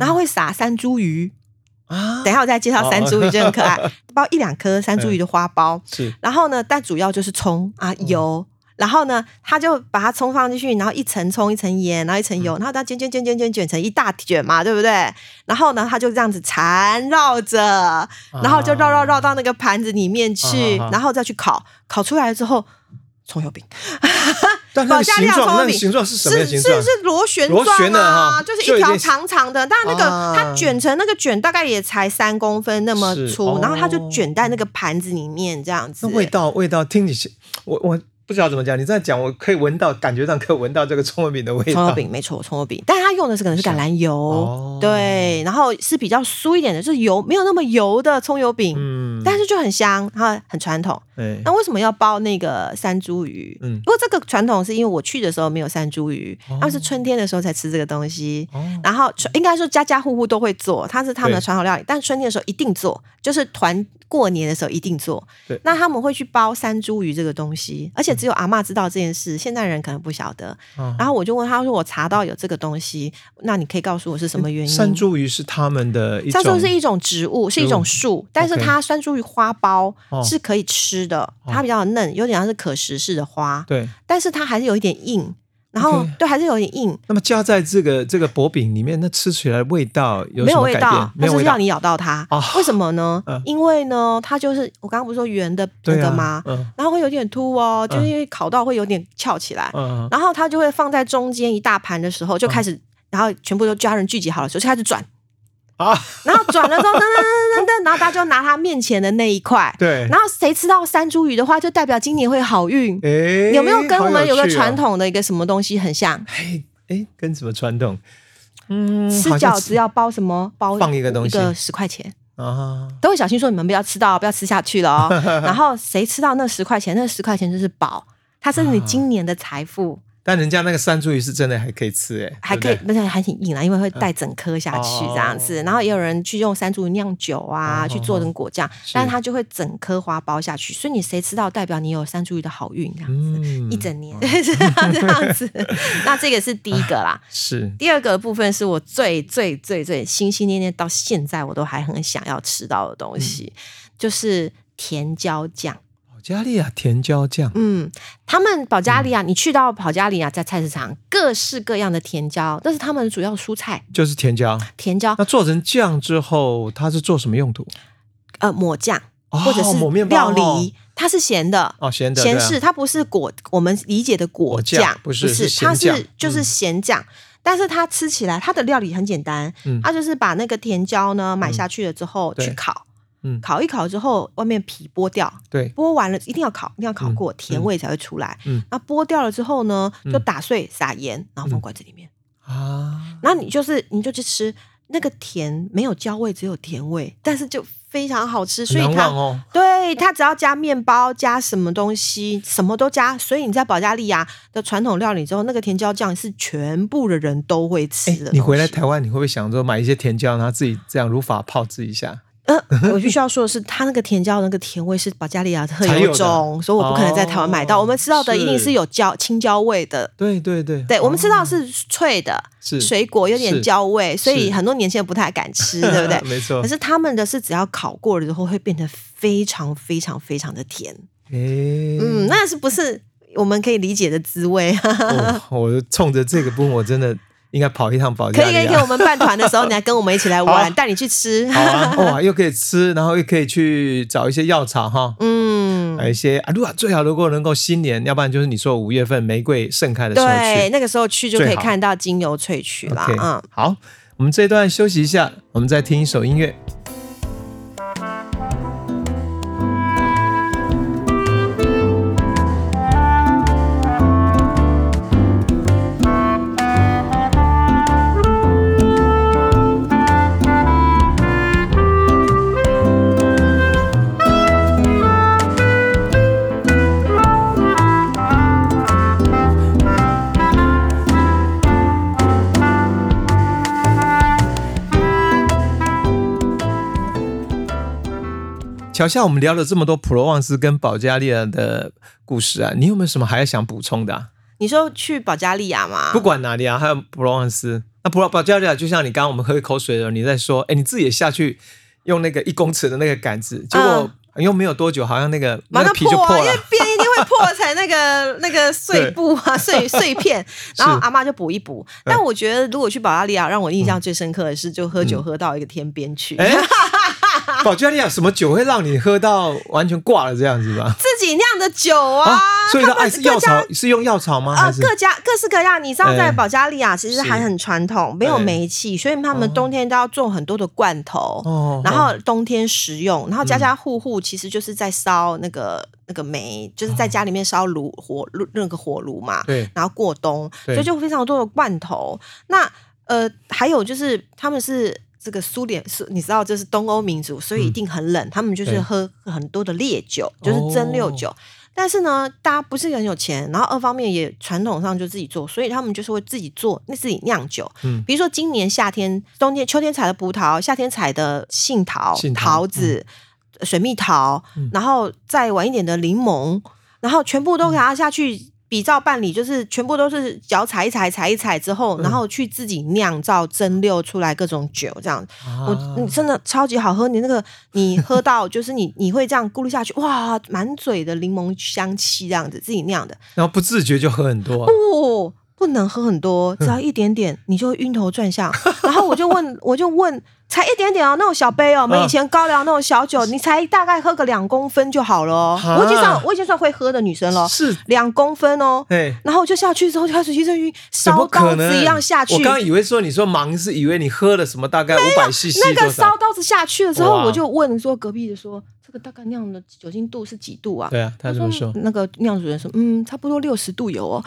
然后会撒山猪鱼啊，等下我再介绍山猪鱼，就很可爱，包一两颗山猪鱼的花苞。是，然后呢，但主要就是葱啊油，然后呢，他就把它葱放进去，然后一层葱一层盐，然后一层油，然后它卷卷卷卷卷卷成一大卷嘛，对不对？然后呢，他就这样子缠绕着，然后就绕绕绕到那个盘子里面去，然后再去烤，烤出来之后。葱油饼，保加利亚葱油饼形状是什么形状？是是螺旋状啊，就是一条长长的。但那个它卷成那个卷大概也才三公分那么粗，然后它就卷在那个盘子里面这样子。那味道味道听起我我。不知道怎么讲，你这样讲，我可以闻到，感觉上可以闻到这个葱油饼的味道。葱油饼没错，葱油饼，但是它用的是可能是橄榄油，对，然后是比较酥一点的，就是油没有那么油的葱油饼，嗯，但是就很香，它很传统。那为什么要包那个山茱萸？嗯，不过这个传统是因为我去的时候没有山茱萸，他们是春天的时候才吃这个东西。然后应该说家家户户都会做，它是他们的传统料理，但春天的时候一定做，就是团过年的时候一定做。对，那他们会去包山茱萸这个东西，而且。只有阿妈知道这件事，现代人可能不晓得。然后我就问他说：“我查到有这个东西，那你可以告诉我是什么原因？”山茱萸是他们的，山猪是一种植物，是一种树，但是它山茱萸花苞是可以吃的，它比较嫩，有点像是可食式的花。对，但是它还是有一点硬。然后对，还是有点硬。那么加在这个这个薄饼里面，那吃起来味道有没有味道？没有味道，你咬到它。为什么呢？因为呢，它就是我刚刚不是说圆的那个吗？然后会有点凸哦，就是因为烤到会有点翘起来。然后它就会放在中间一大盘的时候，就开始，然后全部都家人聚集好了，就开始转。啊，然后转了之后，噔噔噔噔噔，然后大家就拿他面前的那一块，对，然后谁吃到山猪鱼的话，就代表今年会好运。哎，有没有跟我们有个传统的一个什么东西很像？哎哎，跟什么传统？嗯，吃饺子要包什么？包放一个东西，一个十块钱啊，都会小心说你们不要吃到，不要吃下去了哦。然后谁吃到那十块钱，那十块钱就是宝，它是你今年的财富。但人家那个山茱萸是真的还可以吃哎，还可以，不是还挺硬啊，因为会带整颗下去这样子。然后也有人去用山茱萸酿酒啊，去做成果酱，但是。它就会整颗花苞下去，所以你谁吃到，代表你有山茱萸的好运 这样子，一整年这样这样子。那这个是第一个啦，是。第二个部分是我最最最最心心念念到现在我都还很想要吃到的东西，就是甜椒酱。保加利亚甜椒酱，嗯，他们保加利亚，你去到保加利亚，在菜市场各式各样的甜椒，那是他们主要蔬菜，就是甜椒。甜椒，那做成酱之后，它是做什么用途？呃，抹酱，或者是抹面包。料理，它是咸的哦，咸的咸是它不是果，我们理解的果酱，不是，是它是就是咸酱，但是它吃起来，它的料理很简单，它就是把那个甜椒呢买下去了之后去烤。嗯，烤一烤之后，外面皮剥掉，对，剥完了一定要烤，一定要烤过，甜味才会出来。嗯，那剥掉了之后呢，就打碎，撒盐，然后放罐子里面啊。然后你就是你就去吃那个甜，没有焦味，只有甜味，但是就非常好吃。所以它，对它只要加面包，加什么东西，什么都加。所以你在保加利亚的传统料理之后，那个甜椒酱是全部的人都会吃的。你回来台湾，你会不会想说买一些甜椒，然后自己这样如法炮制一下？呃，我必须要说的是，它那个甜椒那个甜味是保加利亚特有种，所以我不可能在台湾买到。我们吃到的一定是有椒青椒味的。对对对，对我们吃到是脆的，是水果有点椒味，所以很多年轻人不太敢吃，对不对？没错。可是他们的是只要烤过了之后会变得非常非常非常的甜。诶嗯，那是不是我们可以理解的滋味？我冲着这个部分，我真的。应该跑一趟保加利亚。可以可以，我们办团的时候，你来跟我们一起来玩，带你去吃。好啊，哇，又可以吃，然后又可以去找一些药草哈。嗯。有一些啊，如果最好如果能够新年，要不然就是你说五月份玫瑰盛开的时候对，那个时候去就可以看到精油萃取了。嗯，好，我们这一段休息一下，我们再听一首音乐。小夏，我们聊了这么多普罗旺斯跟保加利亚的故事啊，你有没有什么还要想补充的？你说去保加利亚吗？不管哪里啊，还有普罗旺斯。那普罗保加利亚就像你刚刚我们喝一口水的时候，你在说，哎，你自己也下去用那个一公尺的那个杆子，结果又没有多久，好像那个那个皮就破了，因为边一定会破才那个 那个碎布啊碎碎片，然后阿妈就补一补。但我觉得如果去保加利亚，让我印象最深刻的是，就喝酒喝到一个天边去。保加利亚什么酒会让你喝到完全挂了这样子吧？自己酿的酒啊，所以它是药草，是用药草吗？啊，各家各式各样。你知道，在保加利亚其实还很传统，没有煤气，所以他们冬天都要做很多的罐头，然后冬天食用。然后家家户户其实就是在烧那个那个煤，就是在家里面烧炉火炉那个火炉嘛。对，然后过冬，所以就非常多的罐头。那呃，还有就是他们是。这个苏联是，你知道这是东欧民族，所以一定很冷。他们就是喝很多的烈酒，就是蒸馏酒。但是呢，大家不是很有钱，然后二方面也传统上就自己做，所以他们就是会自己做，那自己酿酒。嗯，比如说今年夏天、冬天、秋天采的葡萄，夏天采的杏桃、桃子、水蜜桃，然后再晚一点的柠檬，然后全部都给它下去。比照办理，就是全部都是脚踩一踩，踩一踩之后，然后去自己酿造、蒸馏出来各种酒，这样，我你真的超级好喝。你那个你喝到，就是你你会这样咕噜下去，哇，满嘴的柠檬香气，这样子自己酿的，然后不自觉就喝很多。不，不能喝很多，只要一点点，你就会晕头转向。然后我就问，我就问。才一点点哦，那种小杯哦，我们以前高粱那种小酒，你才大概喝个两公分就好了。我已经算我已经算会喝的女生了，是两公分哦。对，然后我就下去之后就开始一阵晕，烧刀子一样下去。我刚刚以为说你说忙是以为你喝了什么大概五百 cc 那个烧刀子下去了之后，我就问说隔壁的说这个大概酿的酒精度是几度啊？对啊，他怎么说？那个酿主人说嗯，差不多六十度有哦。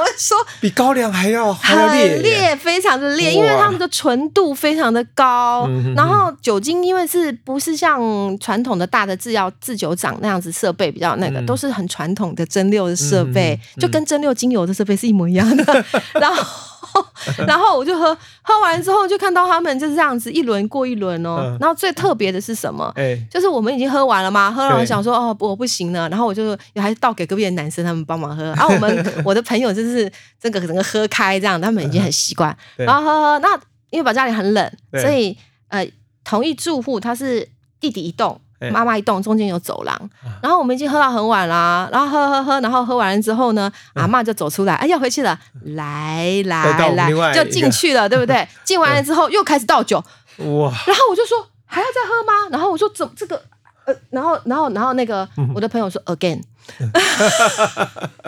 我说比高粱还要很烈，非常的烈，因为他们的纯度非常的高，然后酒精因为是不是像传统的大的制药制酒厂那样子设备比较那个，都是很传统的蒸馏的设备，就跟蒸馏精油的设备是一模一样的，然后。然后我就喝，喝完之后就看到他们就是这样子一轮过一轮哦。然后最特别的是什么？哎，就是我们已经喝完了嘛，喝完想说哦，我不行了。然后我就还是倒给隔壁的男生他们帮忙喝。然后我们 我的朋友就是这个整个喝开这样，他们已经很习惯。然后喝喝，那因为把家里很冷，所以呃，同一住户他是弟弟一栋。妈妈一栋，中间有走廊，然后我们已经喝到很晚啦，然后喝喝喝，然后喝完了之后呢，阿妈就走出来，哎，要回去了，来来来，就进去了，对不对？进完了之后又开始倒酒，哇！然后我就说还要再喝吗？然后我说怎这个呃，然后然后然后那个我的朋友说 again，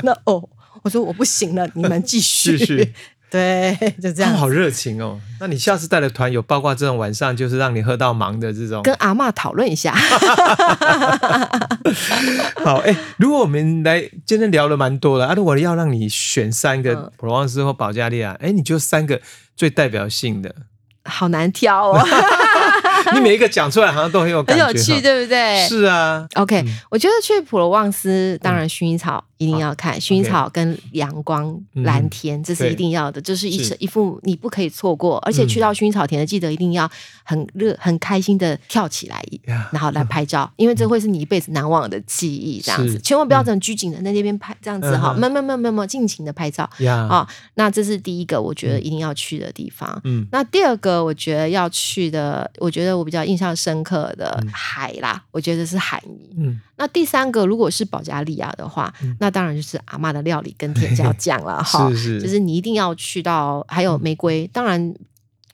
那哦，我说我不行了，你们继续。对，就这样。好热情哦！那你下次带的团有包括这种晚上就是让你喝到忙的这种？跟阿妈讨论一下。好，哎，如果我们来今天聊了蛮多了啊，如果要让你选三个普罗旺斯或保加利亚，哎，你就三个最代表性的。好难挑哦。你每一个讲出来好像都很有感觉，很有趣，对不对？是啊。OK，我觉得去普罗旺斯，当然薰衣草。一定要看薰衣草跟阳光蓝天，这是一定要的，就是一一副你不可以错过。而且去到薰衣草田的，记得一定要很热、很开心的跳起来，然后来拍照，因为这会是你一辈子难忘的记忆。这样子，千万不要这种拘谨的在那边拍，这样子哈，没没没没没，尽情的拍照啊。那这是第一个，我觉得一定要去的地方。嗯，那第二个，我觉得要去的，我觉得我比较印象深刻的海啦，我觉得是海泥。嗯，那第三个，如果是保加利亚的话，那当然就是阿妈的料理跟甜椒 酱了哈，就是你一定要去到，还有玫瑰，当然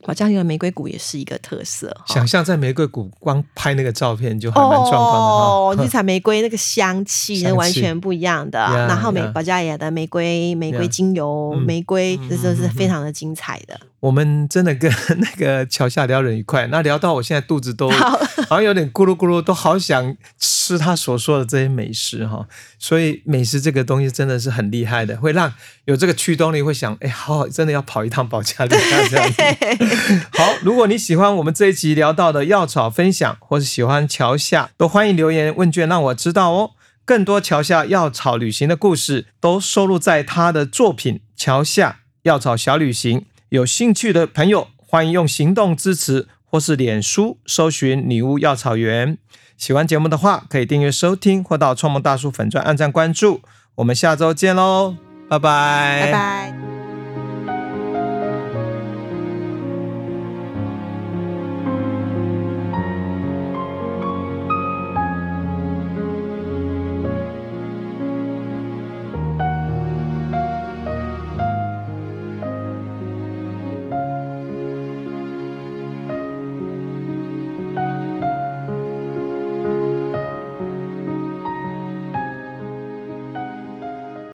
保加利亚玫瑰谷也是一个特色。想象在玫瑰谷光拍那个照片就还蛮壮观的哦，你采玫瑰那个香气那完全不一样的。然后美保加利亚的玫瑰玫瑰精油玫瑰，这都是非常的精彩的。我们真的跟 那个桥下聊得愉快，那聊到我现在肚子都 好像有点咕噜咕噜，都好想吃他所说的这些美食哈。所以美食这个东西真的是很厉害的，会让有这个驱动力，会想哎，好，真的要跑一趟保加利亚这样子。好，如果你喜欢我们这一集聊到的药草分享，或是喜欢桥下，都欢迎留言问卷让我知道哦。更多桥下药草旅行的故事都收录在他的作品《桥下药草小旅行》。有兴趣的朋友，欢迎用行动支持，或是脸书搜寻“女巫药草园”。喜欢节目的话，可以订阅收听，或到创梦大叔粉钻按赞关注。我们下周见喽，拜拜，拜拜。